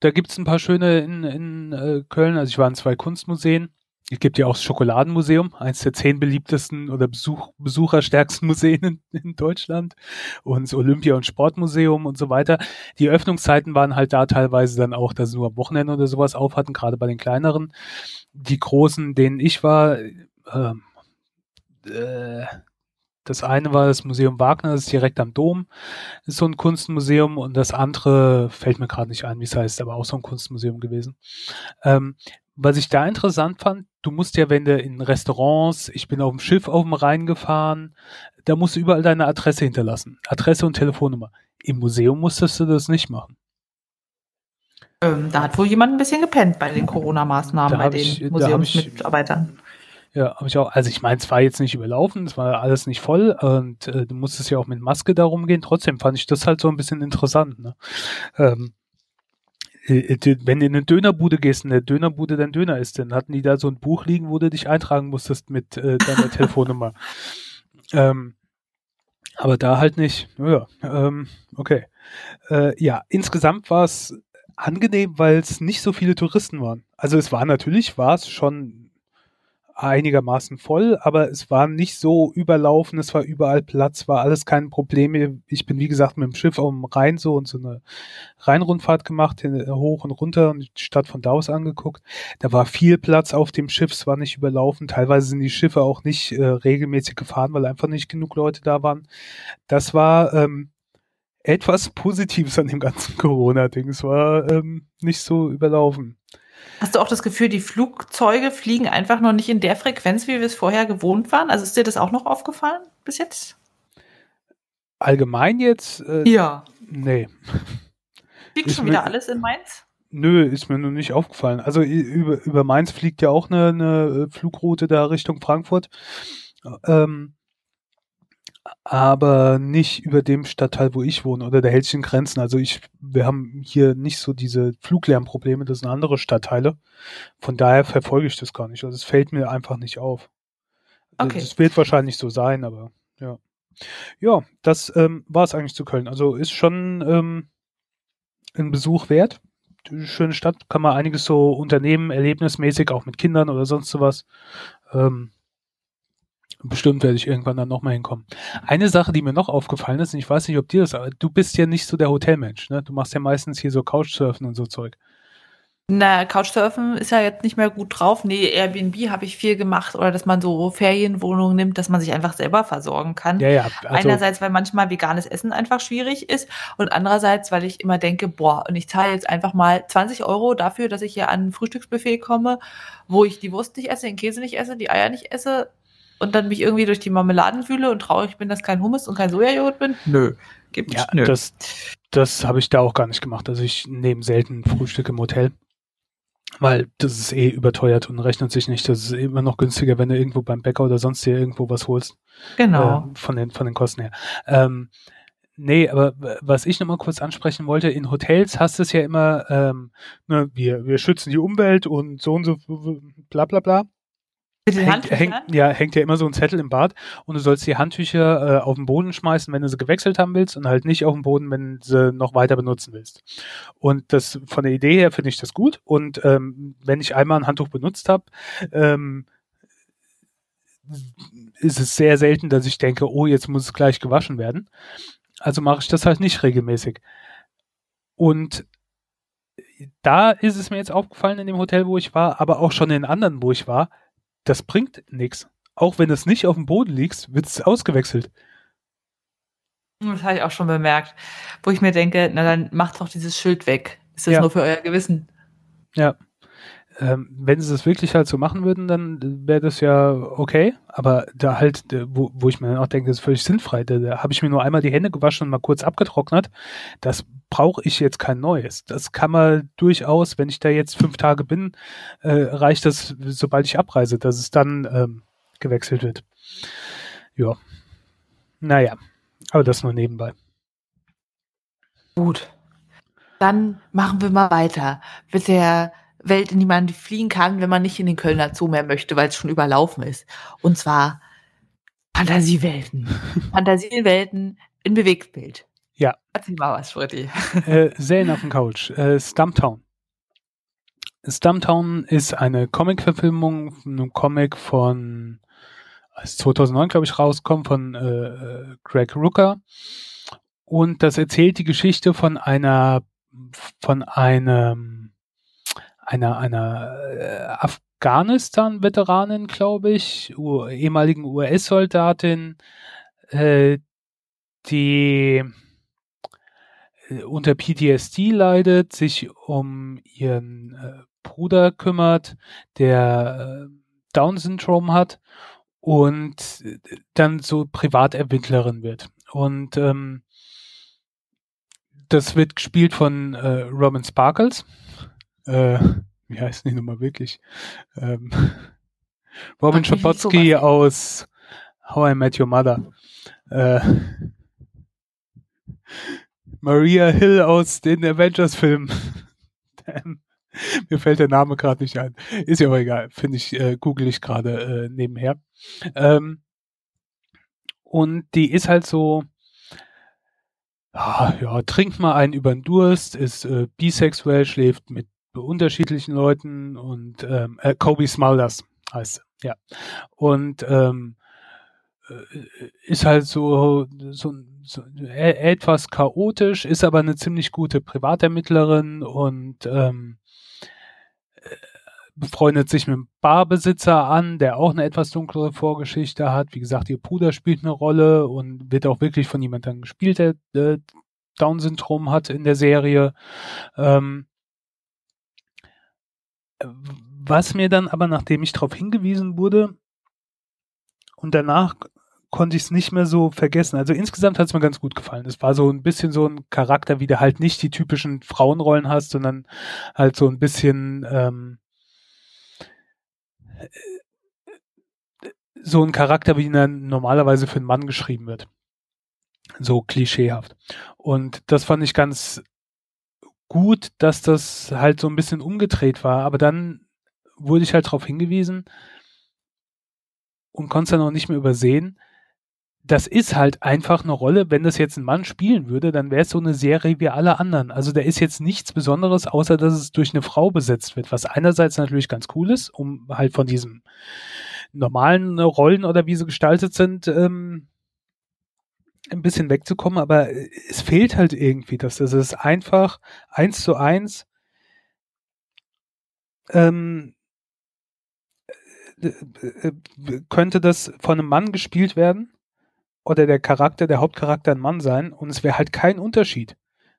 da gibt es ein paar schöne in, in äh, Köln. Also ich war in zwei Kunstmuseen. Es gibt ja auch das Schokoladenmuseum, eines der zehn beliebtesten oder Besuch, besucherstärksten Museen in, in, Deutschland und das Olympia- und Sportmuseum und so weiter. Die Öffnungszeiten waren halt da teilweise dann auch, dass sie nur am Wochenende oder sowas auf hatten, gerade bei den kleineren. Die großen, denen ich war, äh, äh, das eine war das Museum Wagner, das ist direkt am Dom, ist so ein Kunstmuseum und das andere fällt mir gerade nicht ein, wie es heißt, aber auch so ein Kunstmuseum gewesen. Ähm, was ich da interessant fand, du musst ja, wenn du in Restaurants, ich bin auf dem Schiff auf dem Rhein gefahren, da musst du überall deine Adresse hinterlassen. Adresse und Telefonnummer. Im Museum musstest du das nicht machen. Ähm, da hat wohl jemand ein bisschen gepennt bei den Corona-Maßnahmen, bei den ich, Museumsmitarbeitern. Ja, habe ich auch. Also ich meine, es war jetzt nicht überlaufen, es war alles nicht voll und äh, du musstest ja auch mit Maske darum gehen. Trotzdem fand ich das halt so ein bisschen interessant. Ne? Ähm, äh, äh, wenn du in eine Dönerbude gehst und der Dönerbude dein Döner ist, dann hatten die da so ein Buch liegen, wo du dich eintragen musstest mit äh, deiner Telefonnummer. Ähm, aber da halt nicht. Ja, ähm, okay. Äh, ja, insgesamt war es angenehm, weil es nicht so viele Touristen waren. Also es war natürlich, war es schon einigermaßen voll, aber es war nicht so überlaufen, es war überall Platz, war alles kein Problem. Ich bin, wie gesagt, mit dem Schiff dem Rhein so und so eine Rheinrundfahrt gemacht, hoch und runter und die Stadt von da aus angeguckt. Da war viel Platz auf dem Schiff, es war nicht überlaufen. Teilweise sind die Schiffe auch nicht äh, regelmäßig gefahren, weil einfach nicht genug Leute da waren. Das war ähm, etwas Positives an dem ganzen Corona-Ding. Es war ähm, nicht so überlaufen. Hast du auch das Gefühl, die Flugzeuge fliegen einfach noch nicht in der Frequenz, wie wir es vorher gewohnt waren? Also ist dir das auch noch aufgefallen bis jetzt? Allgemein jetzt? Äh, ja. Nee. Fliegt schon wieder alles in Mainz? Nö, ist mir nur nicht aufgefallen. Also über, über Mainz fliegt ja auch eine, eine Flugroute da Richtung Frankfurt. Ähm, aber nicht über dem Stadtteil, wo ich wohne oder der hält sich in Grenzen. Also ich, wir haben hier nicht so diese Fluglärmprobleme, das sind andere Stadtteile. Von daher verfolge ich das gar nicht. Also es fällt mir einfach nicht auf. Okay. Das wird wahrscheinlich so sein, aber ja. Ja, das ähm, war es eigentlich zu Köln. Also ist schon ähm, ein Besuch wert. Schöne Stadt, kann man einiges so unternehmen, erlebnismäßig, auch mit Kindern oder sonst sowas. Ähm, Bestimmt werde ich irgendwann dann nochmal hinkommen. Eine Sache, die mir noch aufgefallen ist, und ich weiß nicht, ob dir das, aber du bist ja nicht so der Hotelmensch, ne? Du machst ja meistens hier so Couchsurfen und so Zeug. Na, Couchsurfen ist ja jetzt nicht mehr gut drauf. Nee, Airbnb habe ich viel gemacht oder dass man so Ferienwohnungen nimmt, dass man sich einfach selber versorgen kann. Ja, ja. Also Einerseits, weil manchmal veganes Essen einfach schwierig ist und andererseits, weil ich immer denke, boah, und ich zahle jetzt einfach mal 20 Euro dafür, dass ich hier an ein Frühstücksbuffet komme, wo ich die Wurst nicht esse, den Käse nicht esse, die Eier nicht esse und dann mich irgendwie durch die Marmeladen fühle und traurig bin, dass kein Hummus und kein Sojajoghurt bin? Nö. Gibt ja, nö. Das, das habe ich da auch gar nicht gemacht. Also ich nehme selten Frühstück im Hotel. Weil das ist eh überteuert und rechnet sich nicht. Das ist immer noch günstiger, wenn du irgendwo beim Bäcker oder sonst dir irgendwo was holst. Genau. Äh, von, den, von den Kosten her. Ähm, nee, aber was ich nochmal kurz ansprechen wollte, in Hotels hast du es ja immer, ähm, ne, wir, wir schützen die Umwelt und so und so, bla bla bla. Mit den hängt, hängt, ja, hängt ja immer so ein Zettel im Bad und du sollst die Handtücher äh, auf den Boden schmeißen, wenn du sie gewechselt haben willst und halt nicht auf den Boden, wenn du sie noch weiter benutzen willst. Und das von der Idee her finde ich das gut und ähm, wenn ich einmal ein Handtuch benutzt habe, ähm, ist es sehr selten, dass ich denke, oh, jetzt muss es gleich gewaschen werden. Also mache ich das halt nicht regelmäßig. Und da ist es mir jetzt aufgefallen in dem Hotel, wo ich war, aber auch schon in anderen, wo ich war, das bringt nichts. Auch wenn es nicht auf dem Boden liegt, wird es ausgewechselt. Das habe ich auch schon bemerkt. Wo ich mir denke, na dann macht doch dieses Schild weg. Ist das ja. nur für euer Gewissen? Ja. Ähm, wenn sie das wirklich halt so machen würden, dann wäre das ja okay. Aber da halt, wo, wo ich mir dann auch denke, das ist völlig sinnfrei. Da, da habe ich mir nur einmal die Hände gewaschen und mal kurz abgetrocknet. Das brauche ich jetzt kein neues. Das kann man durchaus, wenn ich da jetzt fünf Tage bin, äh, reicht das, sobald ich abreise, dass es dann ähm, gewechselt wird. Ja. Naja, aber das nur nebenbei. Gut. Dann machen wir mal weiter mit der Welt, in die man fliehen kann, wenn man nicht in den Kölner Zoo mehr möchte, weil es schon überlaufen ist. Und zwar Fantasiewelten. Fantasiewelten in Bewegtbild. Ja. Erzähl mal was, Freddy. Äh, Serien auf dem Couch. Äh, Stumptown. Stumptown ist eine Comic-Verfilmung, einem Comic von, als 2009, glaube ich, rauskommt, von äh, äh, Greg Rooker. Und das erzählt die Geschichte von einer, von einem, einer, einer äh, Afghanistan-Veteranin, glaube ich, ehemaligen US-Soldatin, äh, die unter PTSD leidet, sich um ihren äh, Bruder kümmert, der äh, Down-Syndrom hat und äh, dann so Privatermittlerin wird. Und ähm, das wird gespielt von äh, Robin Sparkles. Äh, wie heißt die nochmal wirklich? Ähm, Robin Schapotsky aus How I Met Your Mother. Äh, Maria Hill aus den Avengers-Filmen. Mir fällt der Name gerade nicht ein. Ist ja auch egal. Finde ich, äh, google ich gerade äh, nebenher. Ähm, und die ist halt so, ah, ja, trinkt mal einen über den Durst, ist äh, bisexuell, schläft mit unterschiedlichen Leuten und ähm, äh, Kobe Smulders heißt sie, ja. Und ähm, äh, ist halt so, so, so e, etwas chaotisch, ist aber eine ziemlich gute Privatermittlerin und ähm, äh, befreundet sich mit einem Barbesitzer an, der auch eine etwas dunklere Vorgeschichte hat. Wie gesagt, ihr Bruder spielt eine Rolle und wird auch wirklich von jemandem gespielt, der äh, Down-Syndrom hat in der Serie. Ähm, was mir dann aber, nachdem ich darauf hingewiesen wurde, und danach konnte ich es nicht mehr so vergessen. Also insgesamt hat es mir ganz gut gefallen. Es war so ein bisschen so ein Charakter, wie du halt nicht die typischen Frauenrollen hast, sondern halt so ein bisschen ähm, so ein Charakter, wie er normalerweise für einen Mann geschrieben wird. So klischeehaft. Und das fand ich ganz gut, dass das halt so ein bisschen umgedreht war. Aber dann wurde ich halt darauf hingewiesen und konnte es dann auch nicht mehr übersehen. Das ist halt einfach eine Rolle. Wenn das jetzt ein Mann spielen würde, dann wäre es so eine Serie wie alle anderen. Also da ist jetzt nichts Besonderes, außer dass es durch eine Frau besetzt wird, was einerseits natürlich ganz cool ist, um halt von diesem normalen Rollen oder wie sie gestaltet sind, ähm, ein bisschen wegzukommen, aber es fehlt halt irgendwie das. Es ist einfach eins zu eins ähm, äh, äh, könnte das von einem Mann gespielt werden oder der Charakter, der Hauptcharakter ein Mann sein und es wäre halt kein Unterschied.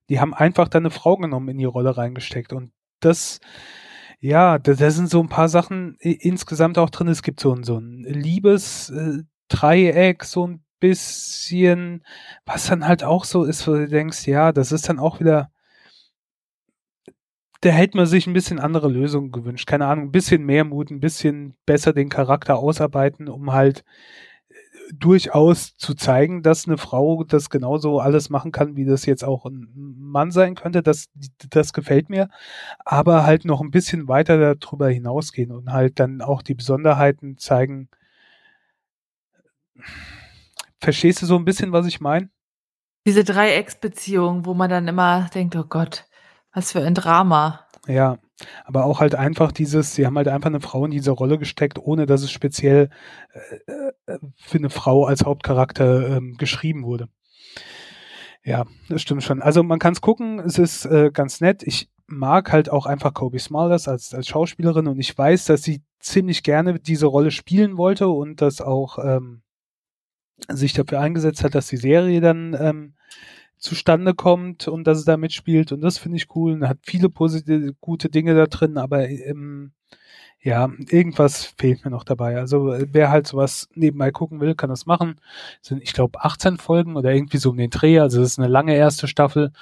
Die haben einfach da eine Frau genommen in die Rolle reingesteckt und das ja, da, sind so ein paar Sachen insgesamt auch drin. Es gibt so ein, so ein Liebesdreieck, äh, so ein bisschen, was dann halt auch so ist, wo du denkst, ja, das ist dann auch wieder, da hätte man sich ein bisschen andere Lösungen gewünscht. Keine Ahnung, ein bisschen mehr Mut, ein bisschen besser den Charakter ausarbeiten, um halt durchaus zu zeigen, dass eine Frau das genauso alles machen kann, wie das jetzt auch ein Mann sein könnte. Das, das gefällt mir. Aber halt noch ein bisschen weiter darüber hinausgehen und halt dann auch die Besonderheiten zeigen, Verstehst du so ein bisschen, was ich meine? Diese Dreiecksbeziehung, wo man dann immer denkt, oh Gott, was für ein Drama. Ja, aber auch halt einfach dieses, sie haben halt einfach eine Frau in diese Rolle gesteckt, ohne dass es speziell äh, äh für eine Frau als Hauptcharakter ähm, geschrieben wurde. Ja, das stimmt schon. Also man kann es gucken, es ist äh, ganz nett. Ich mag halt auch einfach Kobe Smulders als, als Schauspielerin und ich weiß, dass sie ziemlich gerne diese Rolle spielen wollte und das auch ähm, sich dafür eingesetzt hat, dass die Serie dann ähm, zustande kommt und dass es da mitspielt. Und das finde ich cool. Und hat viele positive, gute Dinge da drin, aber ähm, ja, irgendwas fehlt mir noch dabei. Also wer halt sowas nebenbei gucken will, kann das machen. Das sind, ich glaube, 18 Folgen oder irgendwie so um den Dreh. Also das ist eine lange erste Staffel.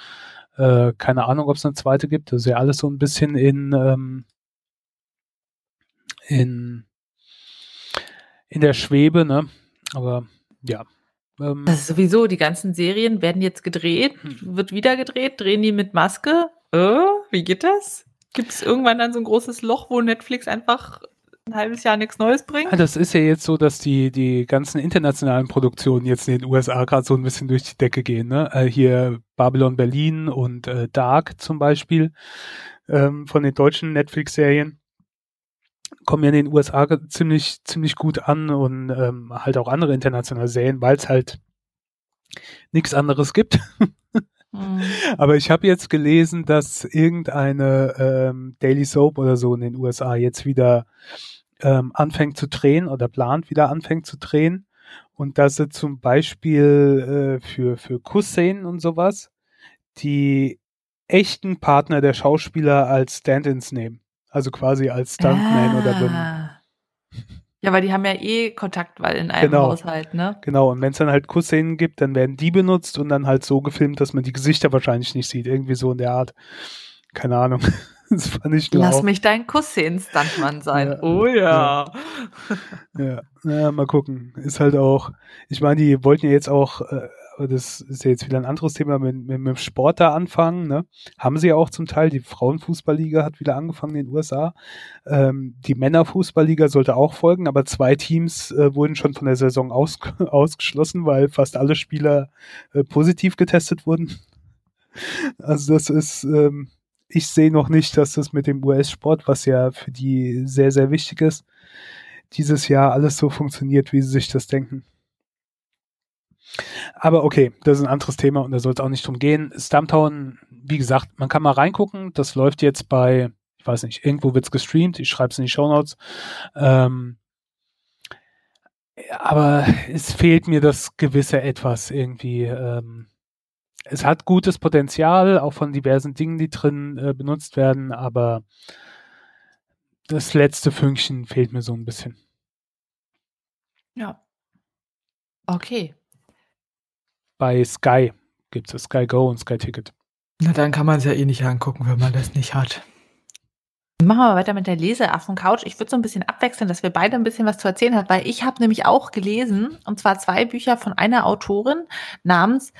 Äh, keine Ahnung, ob es eine zweite gibt. Das ist ja alles so ein bisschen in, ähm, in, in der Schwebe, ne? Aber ja. Ähm, das ist sowieso, die ganzen Serien werden jetzt gedreht, hm. wird wieder gedreht, drehen die mit Maske. Äh, wie geht das? Gibt es irgendwann dann so ein großes Loch, wo Netflix einfach ein halbes Jahr nichts Neues bringt? Ja, das ist ja jetzt so, dass die, die ganzen internationalen Produktionen jetzt in den USA gerade so ein bisschen durch die Decke gehen. Ne? Äh, hier Babylon Berlin und äh, Dark zum Beispiel ähm, von den deutschen Netflix-Serien kommen ja in den USA ziemlich, ziemlich gut an und ähm, halt auch andere internationale Serien, weil es halt nichts anderes gibt. mhm. Aber ich habe jetzt gelesen, dass irgendeine ähm, Daily Soap oder so in den USA jetzt wieder ähm, anfängt zu drehen oder plant wieder anfängt zu drehen und dass sie zum Beispiel äh, für, für Kussszenen und sowas die echten Partner der Schauspieler als Stand-ins nehmen. Also quasi als Stuntman ah. oder so. Ja, weil die haben ja eh Kontakt, weil in einem genau. Haushalt, ne? Genau, und wenn es dann halt Kussszenen gibt, dann werden die benutzt und dann halt so gefilmt, dass man die Gesichter wahrscheinlich nicht sieht. Irgendwie so in der Art. Keine Ahnung. Das fand ich Lass auch. mich dein Kussszenen-Stuntmann sein. Ja, oh ja. ja. ja. Ja, mal gucken. Ist halt auch, ich meine, die wollten ja jetzt auch äh, das ist ja jetzt wieder ein anderes Thema, mit, mit, mit dem Sport da anfangen. Ne? Haben sie ja auch zum Teil. Die Frauenfußballliga hat wieder angefangen in den USA. Ähm, die Männerfußballliga sollte auch folgen, aber zwei Teams äh, wurden schon von der Saison aus, ausgeschlossen, weil fast alle Spieler äh, positiv getestet wurden. Also das ist, ähm, ich sehe noch nicht, dass das mit dem US-Sport, was ja für die sehr, sehr wichtig ist, dieses Jahr alles so funktioniert, wie sie sich das denken. Aber okay, das ist ein anderes Thema und da soll es auch nicht drum gehen. Stumptown, wie gesagt, man kann mal reingucken. Das läuft jetzt bei, ich weiß nicht, irgendwo wird es gestreamt. Ich schreibe es in die Show Notes. Ähm, aber es fehlt mir das gewisse Etwas irgendwie. Ähm, es hat gutes Potenzial, auch von diversen Dingen, die drin äh, benutzt werden, aber das letzte Fünkchen fehlt mir so ein bisschen. Ja, Okay. Bei Sky gibt es Sky Go und Sky Ticket. Na, dann kann man es ja eh nicht angucken, wenn man das nicht hat. Machen wir weiter mit der Leseaffen-Couch. Ich würde so ein bisschen abwechseln, dass wir beide ein bisschen was zu erzählen haben, weil ich habe nämlich auch gelesen, und zwar zwei Bücher von einer Autorin namens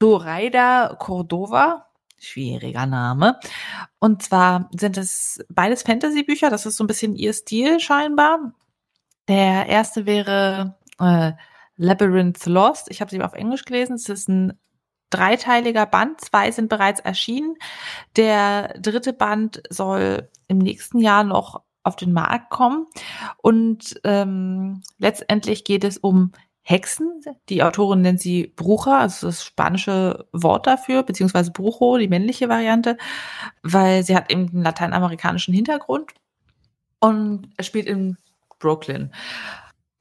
Zoraida Cordova. Schwieriger Name. Und zwar sind es beides Fantasy-Bücher. Das ist so ein bisschen ihr Stil scheinbar. Der erste wäre äh, Labyrinth Lost. Ich habe sie auf Englisch gelesen. Es ist ein dreiteiliger Band. Zwei sind bereits erschienen. Der dritte Band soll im nächsten Jahr noch auf den Markt kommen. Und ähm, letztendlich geht es um Hexen. Die Autorin nennt sie Brucha, also das spanische Wort dafür, beziehungsweise Brujo, die männliche Variante, weil sie hat eben einen lateinamerikanischen Hintergrund und spielt in Brooklyn.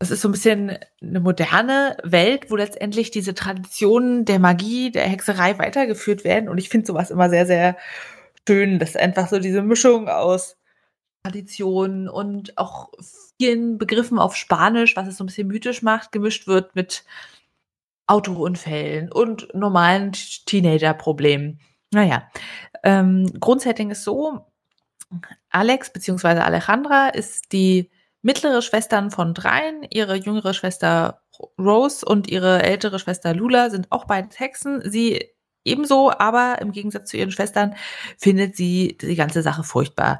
Es ist so ein bisschen eine moderne Welt, wo letztendlich diese Traditionen der Magie, der Hexerei weitergeführt werden. Und ich finde sowas immer sehr, sehr schön, dass einfach so diese Mischung aus Tradition und auch vielen Begriffen auf Spanisch, was es so ein bisschen mythisch macht, gemischt wird mit Autounfällen und normalen Teenager-Problemen. Naja, ähm, Grundsetting ist so, Alex bzw. Alejandra ist die mittlere Schwestern von dreien. Ihre jüngere Schwester Rose und ihre ältere Schwester Lula sind auch beide Hexen. Sie ebenso, aber im Gegensatz zu ihren Schwestern findet sie die ganze Sache furchtbar.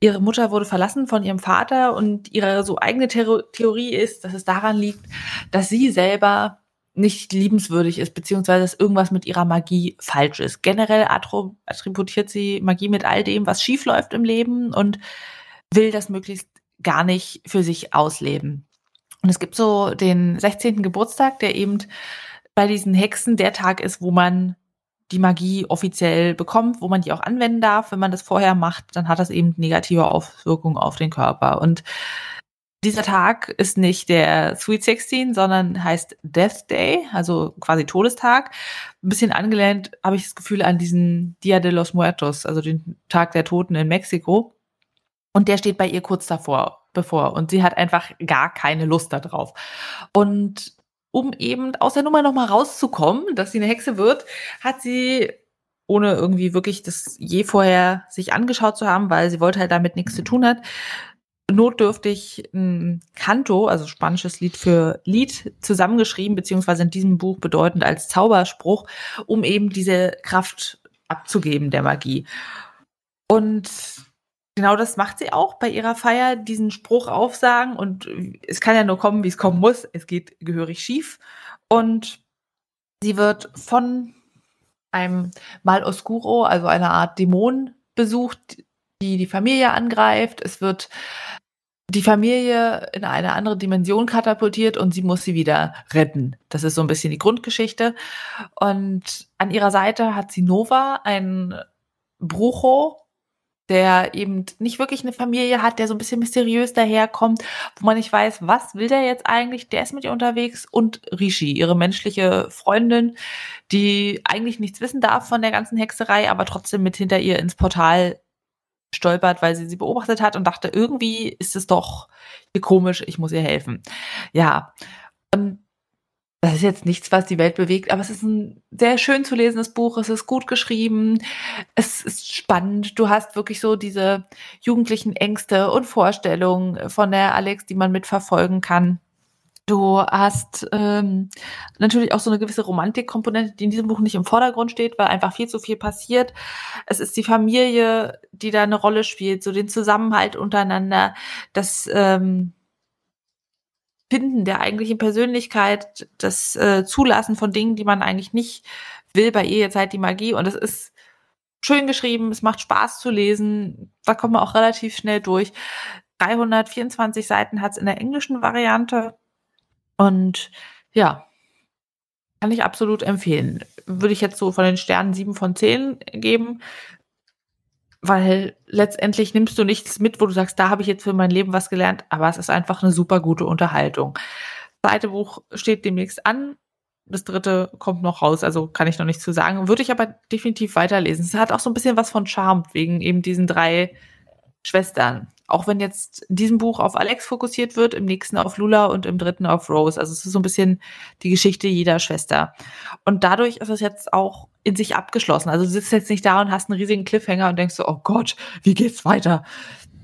Ihre Mutter wurde verlassen von ihrem Vater und ihre so eigene Theorie ist, dass es daran liegt, dass sie selber nicht liebenswürdig ist, beziehungsweise dass irgendwas mit ihrer Magie falsch ist. Generell attributiert sie Magie mit all dem, was schief läuft im Leben und will das möglichst gar nicht für sich ausleben. Und es gibt so den 16. Geburtstag, der eben bei diesen Hexen der Tag ist, wo man die Magie offiziell bekommt, wo man die auch anwenden darf. Wenn man das vorher macht, dann hat das eben negative Auswirkungen auf den Körper. Und dieser Tag ist nicht der Sweet 16, sondern heißt Death Day, also quasi Todestag. Ein bisschen angelehnt habe ich das Gefühl an diesen Dia de los Muertos, also den Tag der Toten in Mexiko. Und der steht bei ihr kurz davor, bevor. Und sie hat einfach gar keine Lust darauf. Und um eben aus der Nummer nochmal rauszukommen, dass sie eine Hexe wird, hat sie, ohne irgendwie wirklich das je vorher sich angeschaut zu haben, weil sie wollte halt damit nichts zu tun hat, notdürftig ein Canto, also spanisches Lied für Lied, zusammengeschrieben, beziehungsweise in diesem Buch bedeutend als Zauberspruch, um eben diese Kraft abzugeben der Magie. Und genau das macht sie auch bei ihrer Feier, diesen Spruch aufsagen und es kann ja nur kommen, wie es kommen muss. Es geht gehörig schief und sie wird von einem Mal Oscuro, also einer Art Dämon besucht, die die Familie angreift. Es wird die Familie in eine andere Dimension katapultiert und sie muss sie wieder retten. Das ist so ein bisschen die Grundgeschichte. Und an ihrer Seite hat sie Nova, ein Brucho, der eben nicht wirklich eine Familie hat, der so ein bisschen mysteriös daherkommt, wo man nicht weiß, was will der jetzt eigentlich, der ist mit ihr unterwegs und Rishi, ihre menschliche Freundin, die eigentlich nichts wissen darf von der ganzen Hexerei, aber trotzdem mit hinter ihr ins Portal stolpert, weil sie sie beobachtet hat und dachte, irgendwie ist es doch komisch, ich muss ihr helfen. Ja, und das ist jetzt nichts, was die Welt bewegt, aber es ist ein sehr schön zu lesendes Buch. Es ist gut geschrieben. Es ist spannend. Du hast wirklich so diese jugendlichen Ängste und Vorstellungen von der Alex, die man mitverfolgen kann. Du hast ähm, natürlich auch so eine gewisse Romantikkomponente, die in diesem Buch nicht im Vordergrund steht, weil einfach viel zu viel passiert. Es ist die Familie, die da eine Rolle spielt, so den Zusammenhalt untereinander, das ähm, Finden der eigentlichen Persönlichkeit, das äh, Zulassen von Dingen, die man eigentlich nicht will. Bei ihr jetzt halt die Magie und es ist schön geschrieben, es macht Spaß zu lesen, da kommt man auch relativ schnell durch. 324 Seiten hat es in der englischen Variante und ja, kann ich absolut empfehlen. Würde ich jetzt so von den Sternen sieben von zehn geben weil letztendlich nimmst du nichts mit, wo du sagst, da habe ich jetzt für mein Leben was gelernt, aber es ist einfach eine super gute Unterhaltung. Das zweite Buch steht demnächst an, das dritte kommt noch raus, also kann ich noch nichts zu sagen. Würde ich aber definitiv weiterlesen. Es hat auch so ein bisschen was von Charme, wegen eben diesen drei Schwestern. Auch wenn jetzt in diesem Buch auf Alex fokussiert wird, im nächsten auf Lula und im dritten auf Rose. Also es ist so ein bisschen die Geschichte jeder Schwester. Und dadurch ist es jetzt auch in sich abgeschlossen. Also du sitzt jetzt nicht da und hast einen riesigen Cliffhanger und denkst so, oh Gott, wie geht's weiter?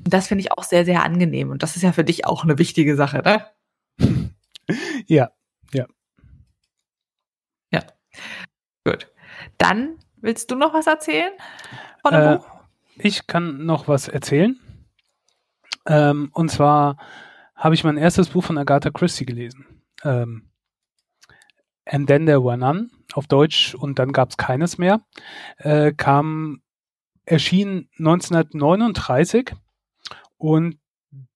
Das finde ich auch sehr, sehr angenehm. Und das ist ja für dich auch eine wichtige Sache, ne? Ja, ja. Ja. Gut. Dann willst du noch was erzählen von dem Äh, Buch? ich kann noch was erzählen. Ähm, und zwar habe ich mein erstes Buch von Agatha Christie gelesen. Ähm, And Then There Were None auf Deutsch und dann gab es keines mehr. Äh, kam, erschien 1939 und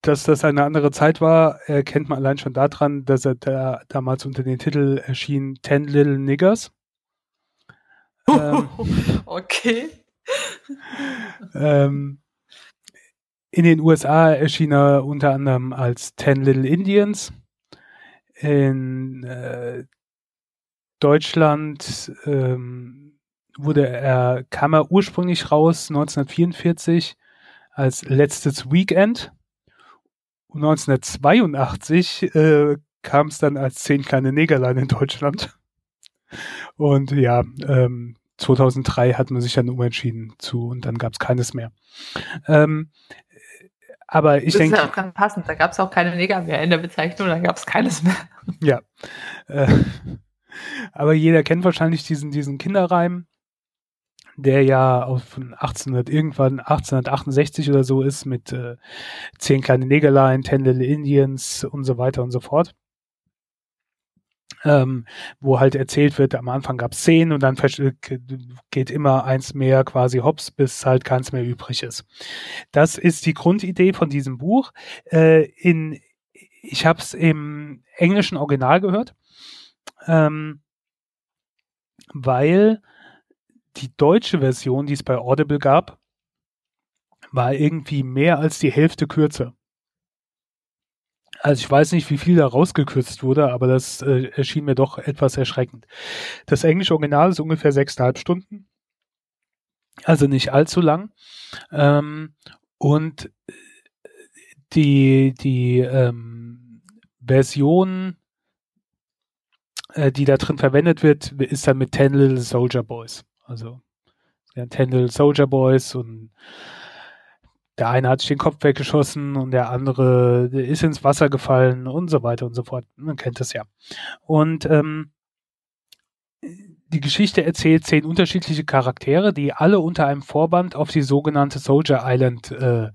dass das eine andere Zeit war, erkennt man allein schon daran, dass er da, damals unter den Titel erschien Ten Little Niggers. ähm, okay. Ähm, in den USA erschien er unter anderem als Ten Little Indians. In äh, Deutschland ähm, wurde er, kam er ursprünglich raus 1944 als letztes Weekend. Und 1982 äh, kam es dann als zehn kleine Negerlein in Deutschland. Und ja, ähm, 2003 hat man sich dann umentschieden zu und dann gab es keines mehr. Ähm, aber ich das denke, ist ja auch ganz passend. Da gab es auch keine Neger mehr in der Bezeichnung, da gab es keines mehr. ja. Äh, aber jeder kennt wahrscheinlich diesen, diesen Kinderreim, der ja von 1800 irgendwann 1868 oder so ist mit äh, zehn kleine Negerlein, ten little Indians und so weiter und so fort. Ähm, wo halt erzählt wird, am Anfang gab es zehn und dann versch- geht immer eins mehr quasi hops, bis halt keins mehr übrig ist. Das ist die Grundidee von diesem Buch. Äh, in, ich habe es im englischen Original gehört, ähm, weil die deutsche Version, die es bei Audible gab, war irgendwie mehr als die Hälfte kürzer. Also ich weiß nicht, wie viel da rausgekürzt wurde, aber das äh, erschien mir doch etwas erschreckend. Das englische Original ist ungefähr sechseinhalb Stunden, also nicht allzu lang. Ähm, und die, die ähm, Version, äh, die da drin verwendet wird, ist dann mit Ten Little Soldier Boys. Also ja, Ten Little Soldier Boys und der eine hat sich den Kopf weggeschossen und der andere der ist ins Wasser gefallen und so weiter und so fort. Man kennt das ja. Und ähm, die Geschichte erzählt zehn unterschiedliche Charaktere, die alle unter einem Vorband auf die sogenannte Soldier Island äh,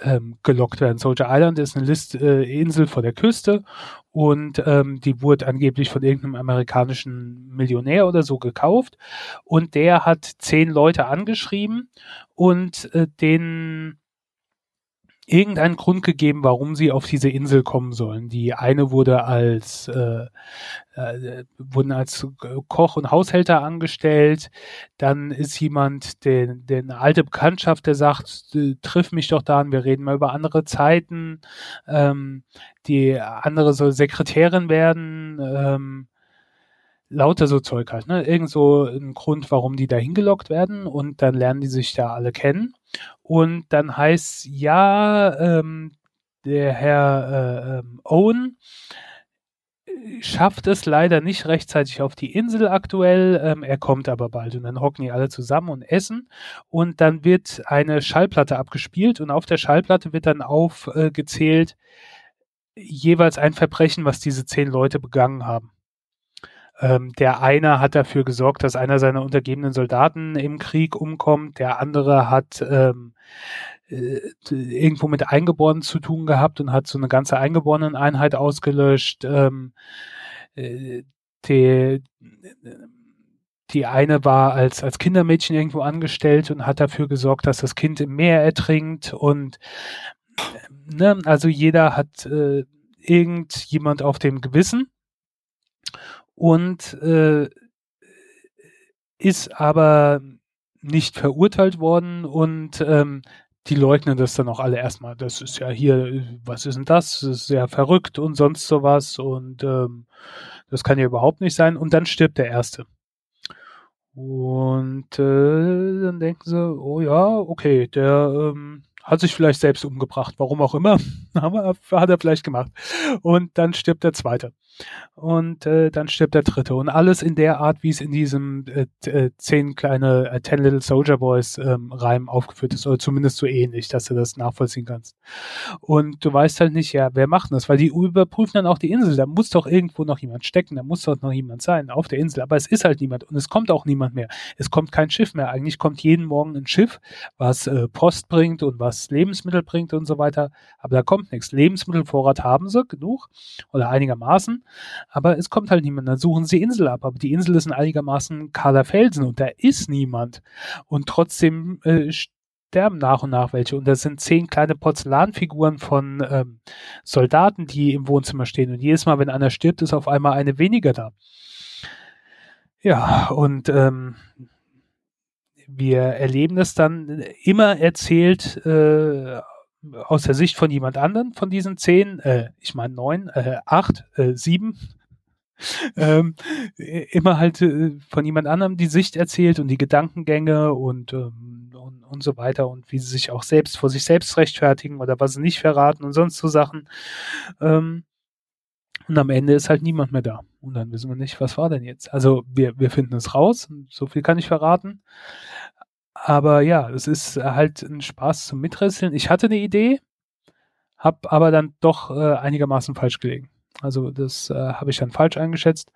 ähm, gelockt werden. Soldier Island ist eine List, äh, Insel vor der Küste und ähm, die wurde angeblich von irgendeinem amerikanischen Millionär oder so gekauft und der hat zehn Leute angeschrieben und äh, denen irgendeinen Grund gegeben, warum sie auf diese Insel kommen sollen. Die eine wurde als äh, äh, wurden als Koch und Haushälter angestellt. Dann ist jemand, der, der eine alte Bekanntschaft, der sagt, äh, triff mich doch da an, wir reden mal über andere Zeiten. Ähm, die andere soll Sekretärin werden. Ähm, lauter so Zeug halt, ne? Irgend so ein Grund, warum die da hingelockt werden und dann lernen die sich da alle kennen. Und dann heißt ja, ähm, der Herr äh, ähm, Owen schafft es leider nicht rechtzeitig auf die Insel aktuell. Ähm, er kommt aber bald und dann hocken die alle zusammen und essen und dann wird eine Schallplatte abgespielt und auf der Schallplatte wird dann aufgezählt jeweils ein Verbrechen, was diese zehn Leute begangen haben. Ähm, der eine hat dafür gesorgt, dass einer seiner untergebenen Soldaten im Krieg umkommt. Der andere hat ähm, äh, irgendwo mit Eingeborenen zu tun gehabt und hat so eine ganze Eingeborenen-Einheit ausgelöscht. Ähm, äh, die, die eine war als, als Kindermädchen irgendwo angestellt und hat dafür gesorgt, dass das Kind im Meer ertrinkt. Und ne, also jeder hat äh, irgendjemand auf dem Gewissen und äh, ist aber nicht verurteilt worden und ähm, die leugnen das dann auch alle erstmal. Das ist ja hier, was ist denn das? Das ist sehr verrückt und sonst sowas und ähm, das kann ja überhaupt nicht sein. Und dann stirbt der Erste. Und äh, dann denken sie, oh ja, okay, der ähm, hat sich vielleicht selbst umgebracht, warum auch immer, hat er vielleicht gemacht. Und dann stirbt der zweite. Und äh, dann stirbt der dritte. Und alles in der Art, wie es in diesem äh, äh, zehn kleine äh, Ten Little Soldier Boys ähm, Reim aufgeführt ist, oder zumindest so ähnlich, dass du das nachvollziehen kannst. Und du weißt halt nicht, ja, wer macht das? Weil die überprüfen dann auch die Insel. Da muss doch irgendwo noch jemand stecken, da muss doch noch jemand sein auf der Insel. Aber es ist halt niemand und es kommt auch niemand mehr. Es kommt kein Schiff mehr. Eigentlich kommt jeden Morgen ein Schiff, was äh, Post bringt und was Lebensmittel bringt und so weiter. Aber da kommt nichts. Lebensmittelvorrat haben sie genug oder einigermaßen aber es kommt halt niemand. Dann suchen sie Insel ab, aber die Insel ist ein einigermaßen kahler Felsen und da ist niemand. Und trotzdem äh, sterben nach und nach welche. Und das sind zehn kleine Porzellanfiguren von ähm, Soldaten, die im Wohnzimmer stehen. Und jedes Mal, wenn einer stirbt, ist auf einmal eine weniger da. Ja, und ähm, wir erleben das dann immer erzählt äh, aus der Sicht von jemand anderen von diesen zehn, äh, ich meine neun, äh, acht, äh, sieben, ähm, immer halt äh, von jemand anderem die Sicht erzählt und die Gedankengänge und, ähm, und, und so weiter und wie sie sich auch selbst vor sich selbst rechtfertigen oder was sie nicht verraten und sonst so Sachen. Ähm, und am Ende ist halt niemand mehr da. Und dann wissen wir nicht, was war denn jetzt. Also wir, wir finden es raus, so viel kann ich verraten. Aber ja, es ist halt ein Spaß zum Miträtseln. Ich hatte eine Idee, habe aber dann doch äh, einigermaßen falsch gelegen. Also das äh, habe ich dann falsch eingeschätzt.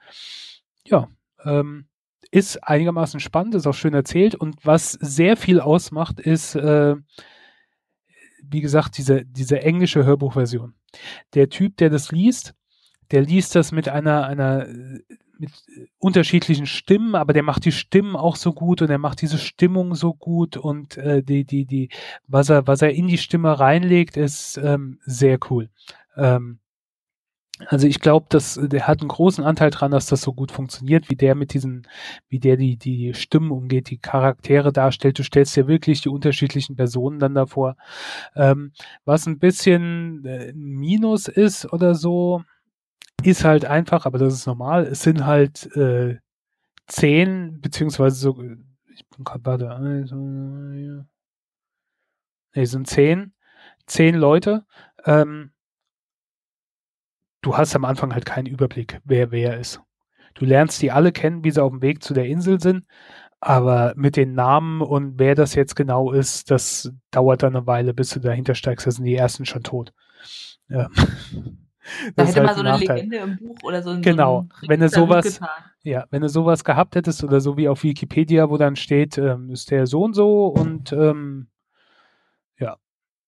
Ja, ähm, ist einigermaßen spannend, ist auch schön erzählt und was sehr viel ausmacht, ist, äh, wie gesagt, diese, diese englische Hörbuchversion. Der Typ, der das liest, der liest das mit einer, einer mit unterschiedlichen Stimmen, aber der macht die Stimmen auch so gut und er macht diese Stimmung so gut und äh, die, die, die, was er, was er in die Stimme reinlegt, ist ähm, sehr cool. Ähm, also ich glaube, dass der hat einen großen Anteil dran, dass das so gut funktioniert, wie der mit diesen, wie der die die Stimmen umgeht, die Charaktere darstellt. Du stellst ja wirklich die unterschiedlichen Personen dann davor. Ähm, was ein bisschen äh, Minus ist oder so, ist halt einfach, aber das ist normal. Es sind halt äh, zehn, beziehungsweise so, ich bin gerade warte, also, ja. nee, es sind zehn, zehn Leute. Ähm, du hast am Anfang halt keinen Überblick, wer wer ist. Du lernst die alle kennen, wie sie auf dem Weg zu der Insel sind, aber mit den Namen und wer das jetzt genau ist, das dauert dann eine Weile, bis du dahinter steigst. Da sind die ersten schon tot. Ja. Da hätte halt man so eine Nachteil. Legende im Buch oder so. Genau, so wenn du sowas, ja, wenn du sowas gehabt hättest oder so wie auf Wikipedia, wo dann steht, ähm, ist der so und so und ähm, ja,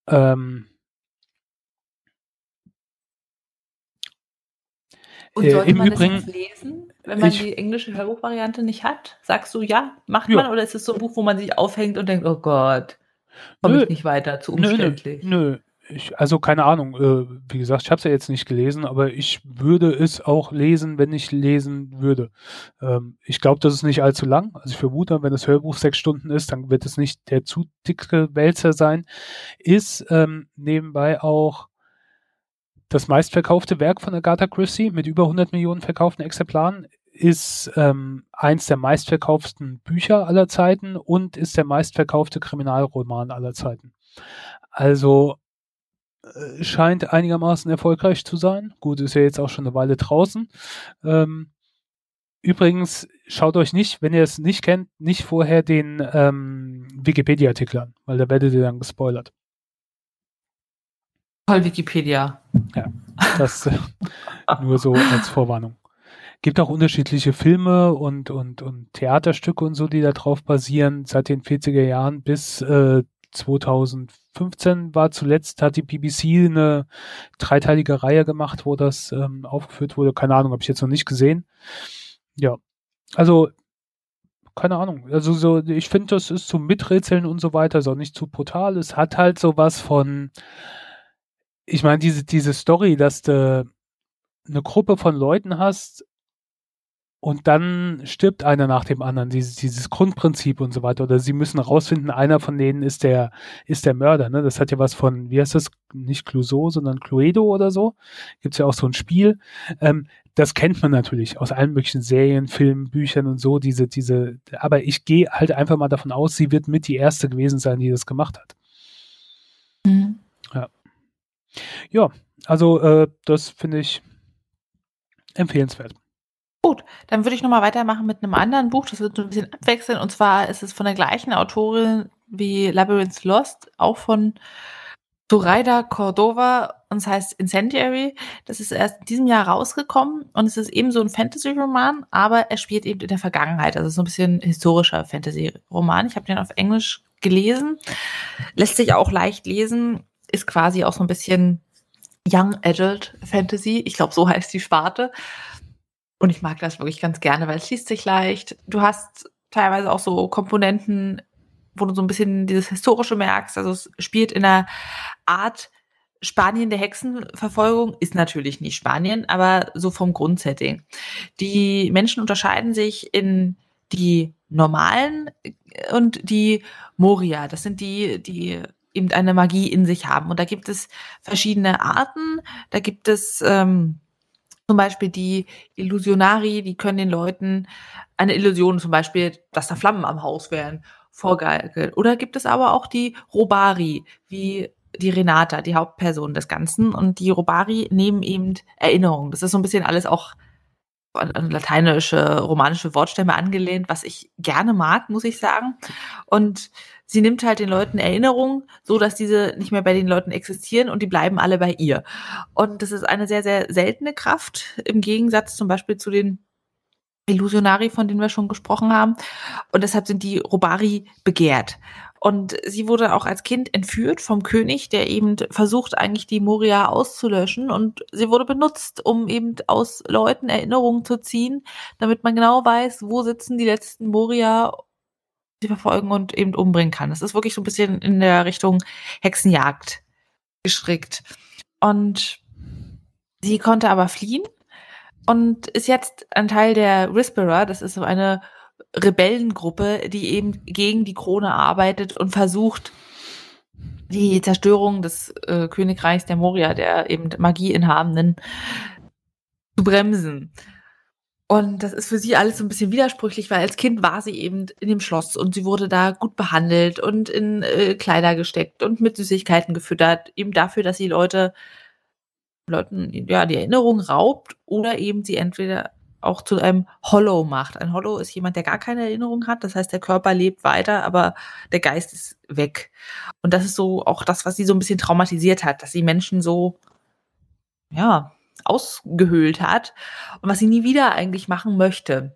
ähm, Und sollte äh, im man Übrigen, das jetzt lesen, wenn man ich, die englische Hörbuchvariante nicht hat? Sagst du ja, macht ja. man oder ist es so ein Buch, wo man sich aufhängt und denkt, oh Gott, komme ich nicht weiter, zu umständlich? Nö, nö, ich, also keine Ahnung, äh, wie gesagt, ich habe es ja jetzt nicht gelesen, aber ich würde es auch lesen, wenn ich lesen würde. Ähm, ich glaube, das ist nicht allzu lang. Also ich vermute, wenn das Hörbuch sechs Stunden ist, dann wird es nicht der zu dicke Wälzer sein. Ist ähm, nebenbei auch das meistverkaufte Werk von Agatha Christie mit über 100 Millionen verkauften Exemplaren ist ähm, eins der meistverkauften Bücher aller Zeiten und ist der meistverkaufte Kriminalroman aller Zeiten. Also scheint einigermaßen erfolgreich zu sein. Gut, ist ja jetzt auch schon eine Weile draußen. Ähm, übrigens, schaut euch nicht, wenn ihr es nicht kennt, nicht vorher den ähm, Wikipedia-Artikel an, weil da werdet ihr dann gespoilert. Toll, Wikipedia. Ja, das äh, nur so als Vorwarnung. Gibt auch unterschiedliche Filme und, und, und Theaterstücke und so, die da drauf basieren, seit den 40er Jahren bis äh, 2015 war zuletzt, hat die BBC eine dreiteilige Reihe gemacht, wo das ähm, aufgeführt wurde. Keine Ahnung, habe ich jetzt noch nicht gesehen. Ja, also keine Ahnung. Also so, ich finde, das ist zum Miträtseln und so weiter, ist auch nicht zu brutal. Es hat halt sowas von, ich meine, diese, diese Story, dass du eine Gruppe von Leuten hast, und dann stirbt einer nach dem anderen, dieses, dieses Grundprinzip und so weiter. Oder sie müssen herausfinden, einer von denen ist der, ist der Mörder. Ne? Das hat ja was von, wie heißt das, nicht Clouseau, sondern Cluedo oder so. Gibt's ja auch so ein Spiel. Ähm, das kennt man natürlich aus allen möglichen Serien, Filmen, Büchern und so, diese, diese, aber ich gehe halt einfach mal davon aus, sie wird mit die erste gewesen sein, die das gemacht hat. Ja. Ja, also äh, das finde ich empfehlenswert. Gut, dann würde ich nochmal weitermachen mit einem anderen Buch. Das wird so ein bisschen abwechseln. Und zwar ist es von der gleichen Autorin wie Labyrinth Lost, auch von Zoraida Cordova und es heißt Incendiary. Das ist erst in diesem Jahr rausgekommen und es ist eben so ein Fantasy-Roman, aber er spielt eben in der Vergangenheit. Also so ein bisschen historischer Fantasy-Roman. Ich habe den auf Englisch gelesen. Lässt sich auch leicht lesen. Ist quasi auch so ein bisschen Young Adult Fantasy. Ich glaube, so heißt die Sparte. Und ich mag das wirklich ganz gerne, weil es liest sich leicht. Du hast teilweise auch so Komponenten, wo du so ein bisschen dieses Historische merkst. Also es spielt in einer Art Spanien der Hexenverfolgung ist natürlich nicht Spanien, aber so vom Grundsetting. Die Menschen unterscheiden sich in die normalen und die Moria. Das sind die, die eben eine Magie in sich haben. Und da gibt es verschiedene Arten. Da gibt es ähm, zum Beispiel die Illusionari, die können den Leuten eine Illusion, zum Beispiel, dass da Flammen am Haus wären, vorgeigeln. Oder gibt es aber auch die Robari, wie die Renata, die Hauptperson des Ganzen. Und die Robari nehmen eben Erinnerungen. Das ist so ein bisschen alles auch an lateinische, romanische Wortstämme angelehnt, was ich gerne mag, muss ich sagen. Und sie nimmt halt den Leuten Erinnerungen, so dass diese nicht mehr bei den Leuten existieren und die bleiben alle bei ihr. Und das ist eine sehr, sehr seltene Kraft im Gegensatz zum Beispiel zu den Illusionari, von denen wir schon gesprochen haben. Und deshalb sind die Robari begehrt. Und sie wurde auch als Kind entführt vom König, der eben versucht, eigentlich die Moria auszulöschen. Und sie wurde benutzt, um eben aus Leuten Erinnerungen zu ziehen, damit man genau weiß, wo sitzen die letzten Moria, die verfolgen und eben umbringen kann. Das ist wirklich so ein bisschen in der Richtung Hexenjagd gestrickt. Und sie konnte aber fliehen und ist jetzt ein Teil der Whisperer. Das ist so eine Rebellengruppe, die eben gegen die Krone arbeitet und versucht, die Zerstörung des äh, Königreichs der Moria, der eben Magieinhabenden, zu bremsen. Und das ist für sie alles so ein bisschen widersprüchlich, weil als Kind war sie eben in dem Schloss und sie wurde da gut behandelt und in äh, Kleider gesteckt und mit Süßigkeiten gefüttert, eben dafür, dass sie Leute, Leuten, ja, die Erinnerung raubt oder eben sie entweder auch zu einem Hollow macht. Ein Hollow ist jemand, der gar keine Erinnerung hat. Das heißt, der Körper lebt weiter, aber der Geist ist weg. Und das ist so auch das, was sie so ein bisschen traumatisiert hat, dass sie Menschen so, ja, ausgehöhlt hat und was sie nie wieder eigentlich machen möchte.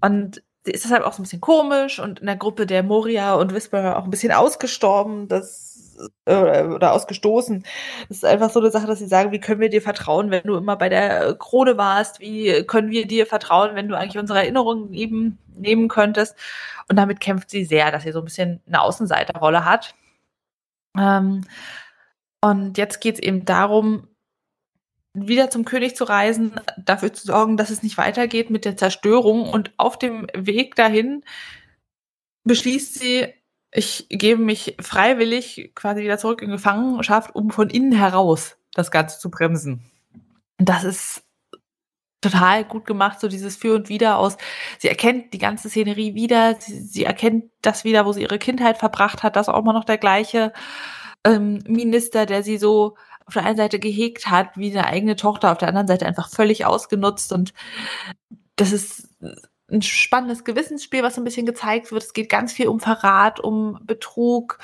Und sie ist deshalb auch so ein bisschen komisch und in der Gruppe der Moria und Whisperer auch ein bisschen ausgestorben. Das äh, oder ausgestoßen. Das ist einfach so eine Sache, dass sie sagen, wie können wir dir vertrauen, wenn du immer bei der Krone warst? Wie können wir dir vertrauen, wenn du eigentlich unsere Erinnerungen eben nehmen könntest? Und damit kämpft sie sehr, dass sie so ein bisschen eine Außenseiterrolle hat. Ähm, und jetzt geht es eben darum, wieder zum König zu reisen, dafür zu sorgen, dass es nicht weitergeht mit der Zerstörung. Und auf dem Weg dahin beschließt sie, ich gebe mich freiwillig quasi wieder zurück in Gefangenschaft, um von innen heraus das Ganze zu bremsen. Das ist total gut gemacht, so dieses Für und Wider aus. Sie erkennt die ganze Szenerie wieder, sie, sie erkennt das wieder, wo sie ihre Kindheit verbracht hat, das auch immer noch der gleiche ähm, Minister, der sie so auf der einen Seite gehegt hat, wie eine eigene Tochter, auf der anderen Seite einfach völlig ausgenutzt und das ist ein spannendes Gewissensspiel, was ein bisschen gezeigt wird. Es geht ganz viel um Verrat, um Betrug.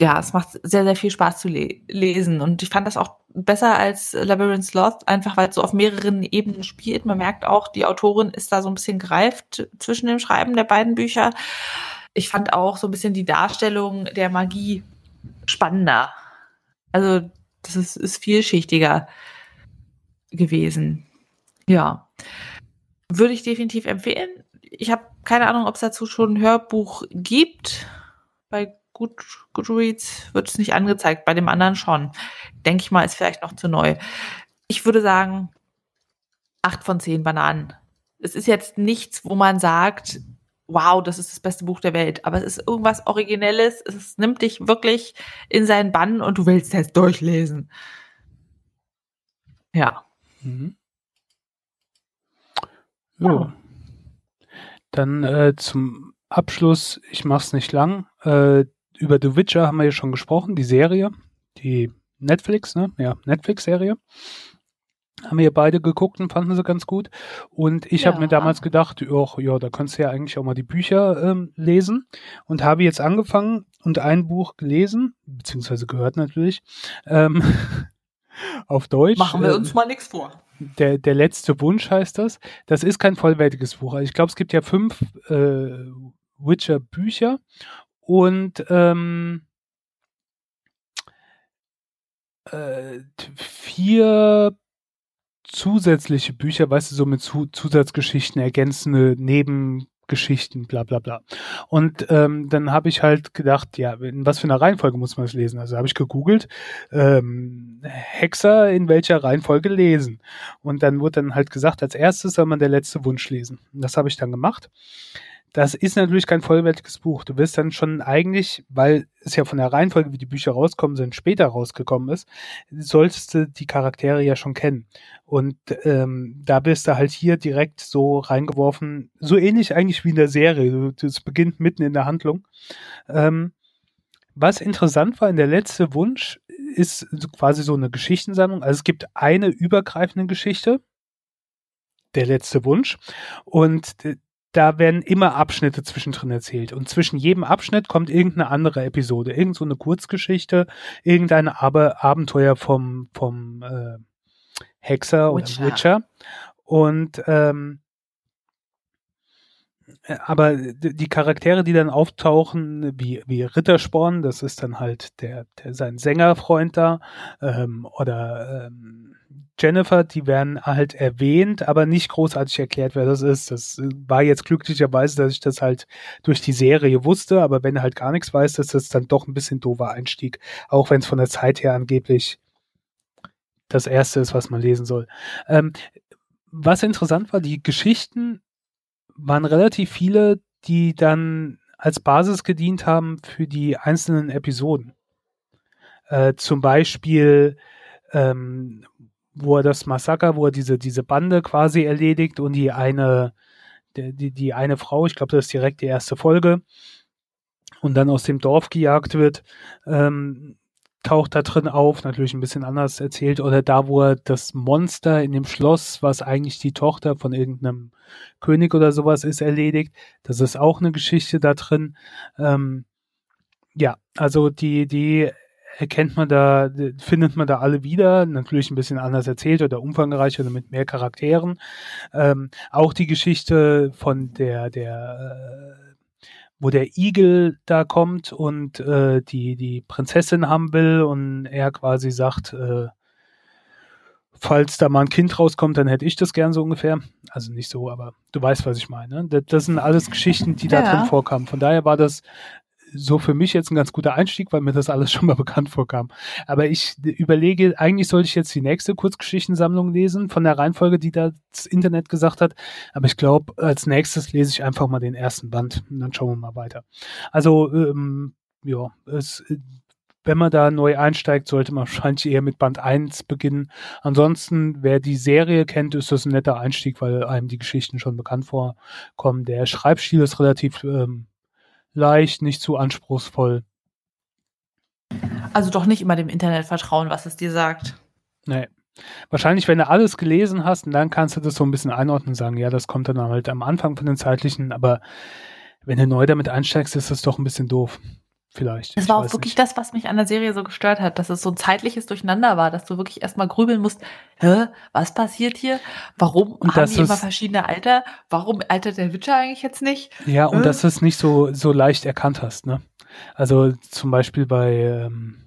Ja, es macht sehr, sehr viel Spaß zu le lesen. Und ich fand das auch besser als Labyrinth Lost, einfach weil es so auf mehreren Ebenen spielt. Man merkt auch, die Autorin ist da so ein bisschen greift zwischen dem Schreiben der beiden Bücher. Ich fand auch so ein bisschen die Darstellung der Magie spannender. Also, das ist, ist vielschichtiger gewesen. Ja würde ich definitiv empfehlen. Ich habe keine Ahnung, ob es dazu schon ein Hörbuch gibt. Bei Good, Goodreads wird es nicht angezeigt, bei dem anderen schon. Denke ich mal, ist vielleicht noch zu neu. Ich würde sagen, acht von zehn Bananen. Es ist jetzt nichts, wo man sagt, wow, das ist das beste Buch der Welt. Aber es ist irgendwas Originelles. Es nimmt dich wirklich in seinen Bann und du willst es durchlesen. Ja. Mhm. Ja. Dann äh, zum Abschluss, ich mach's nicht lang. Äh, über The Witcher haben wir ja schon gesprochen, die Serie. die Netflix, ne? Ja, Netflix-Serie. Haben wir beide geguckt und fanden sie ganz gut. Und ich ja. habe mir damals gedacht, och, ja, da kannst du ja eigentlich auch mal die Bücher ähm, lesen. Und habe jetzt angefangen und ein Buch gelesen, beziehungsweise gehört natürlich, ähm, auf Deutsch. Machen wir uns äh, mal nichts vor. Der, der letzte Wunsch heißt das. Das ist kein vollwertiges Buch. Also ich glaube, es gibt ja fünf äh, Witcher-Bücher und ähm, äh, vier zusätzliche Bücher, weißt du, so mit Zu Zusatzgeschichten, ergänzende Nebengeschichten, bla bla bla. Und ähm, dann habe ich halt gedacht, ja, in was für einer Reihenfolge muss man es lesen? Also habe ich gegoogelt, ähm, Hexer in welcher Reihenfolge lesen. Und dann wurde dann halt gesagt, als erstes soll man der letzte Wunsch lesen. Und das habe ich dann gemacht. Das ist natürlich kein vollwertiges Buch. Du wirst dann schon eigentlich, weil es ja von der Reihenfolge, wie die Bücher rauskommen sind, später rausgekommen ist, solltest du die Charaktere ja schon kennen. Und ähm, da bist du halt hier direkt so reingeworfen, so ähnlich eigentlich wie in der Serie. Das beginnt mitten in der Handlung. Ähm, was interessant war in der letzte Wunsch, ist quasi so eine Geschichtensammlung. Also es gibt eine übergreifende Geschichte, der letzte Wunsch. Und da werden immer Abschnitte zwischendrin erzählt. Und zwischen jedem Abschnitt kommt irgendeine andere Episode, irgend so eine Kurzgeschichte, irgendein Aber Abenteuer vom, vom äh, Hexer Witcher. oder Witcher. Und ähm, äh, aber die Charaktere, die dann auftauchen, wie, wie Rittersporn, das ist dann halt der, der sein Sängerfreund da, ähm, oder ähm, Jennifer, die werden halt erwähnt, aber nicht großartig erklärt, wer das ist. Das war jetzt glücklicherweise, dass ich das halt durch die Serie wusste, aber wenn du halt gar nichts weißt, ist das dann doch ein bisschen doofer Einstieg, auch wenn es von der Zeit her angeblich das erste ist, was man lesen soll. Ähm, was interessant war, die Geschichten waren relativ viele, die dann als Basis gedient haben für die einzelnen Episoden. Äh, zum Beispiel, ähm, wo er das Massaker, wo er diese, diese Bande quasi erledigt und die eine, die, die, eine Frau, ich glaube, das ist direkt die erste Folge, und dann aus dem Dorf gejagt wird, ähm, taucht da drin auf, natürlich ein bisschen anders erzählt, oder da, wo er das Monster in dem Schloss, was eigentlich die Tochter von irgendeinem König oder sowas ist, erledigt. Das ist auch eine Geschichte da drin. Ähm, ja, also die, die erkennt man da, findet man da alle wieder, natürlich ein bisschen anders erzählt oder umfangreicher oder mit mehr Charakteren. Ähm, auch die Geschichte von der, der, äh, wo der Igel da kommt und äh, die, die Prinzessin haben will und er quasi sagt, äh, falls da mal ein Kind rauskommt, dann hätte ich das gern so ungefähr. Also nicht so, aber du weißt, was ich meine. Das, das sind alles Geschichten, die da ja. drin vorkamen. Von daher war das so für mich jetzt ein ganz guter Einstieg, weil mir das alles schon mal bekannt vorkam. Aber ich überlege, eigentlich sollte ich jetzt die nächste Kurzgeschichtensammlung lesen, von der Reihenfolge, die das Internet gesagt hat. Aber ich glaube, als nächstes lese ich einfach mal den ersten Band und dann schauen wir mal weiter. Also, ähm, ja, es, wenn man da neu einsteigt, sollte man wahrscheinlich eher mit Band 1 beginnen. Ansonsten, wer die Serie kennt, ist das ein netter Einstieg, weil einem die Geschichten schon bekannt vorkommen. Der Schreibstil ist relativ ähm, leicht, nicht zu anspruchsvoll. Also doch nicht immer dem Internet vertrauen, was es dir sagt. Nee. Wahrscheinlich, wenn du alles gelesen hast, dann kannst du das so ein bisschen einordnen und sagen, ja, das kommt dann halt am Anfang von den zeitlichen, aber wenn du neu damit einsteigst, ist das doch ein bisschen doof vielleicht. Das war auch wirklich nicht. das, was mich an der Serie so gestört hat, dass es so ein zeitliches Durcheinander war, dass du wirklich erstmal grübeln musst, hä, was passiert hier? Warum und haben die immer verschiedene Alter? Warum altert der Witcher eigentlich jetzt nicht? Ja, und dass du es nicht so, so leicht erkannt hast, ne? Also zum Beispiel bei ähm,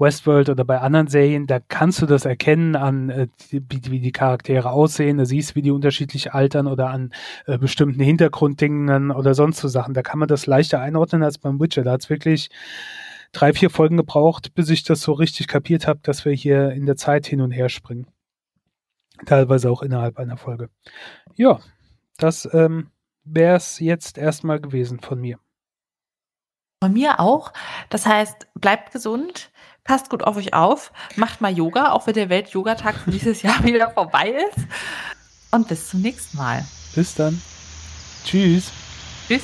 Westworld oder bei anderen Serien, da kannst du das erkennen an, äh, wie, wie, die Charaktere aussehen, da siehst, wie die unterschiedlich altern oder an äh, bestimmten Hintergrunddingen oder sonst so Sachen. Da kann man das leichter einordnen als beim Witcher. Da hat es wirklich drei, vier Folgen gebraucht, bis ich das so richtig kapiert habe, dass wir hier in der Zeit hin und her springen. Teilweise auch innerhalb einer Folge. Ja, das ähm, wäre es jetzt erstmal gewesen von mir. Von mir auch. Das heißt, bleibt gesund, passt gut auf euch auf, macht mal Yoga, auch wenn der Welt-Yoga-Tag dieses Jahr wieder vorbei ist. Und bis zum nächsten Mal. Bis dann. Tschüss. Tschüss.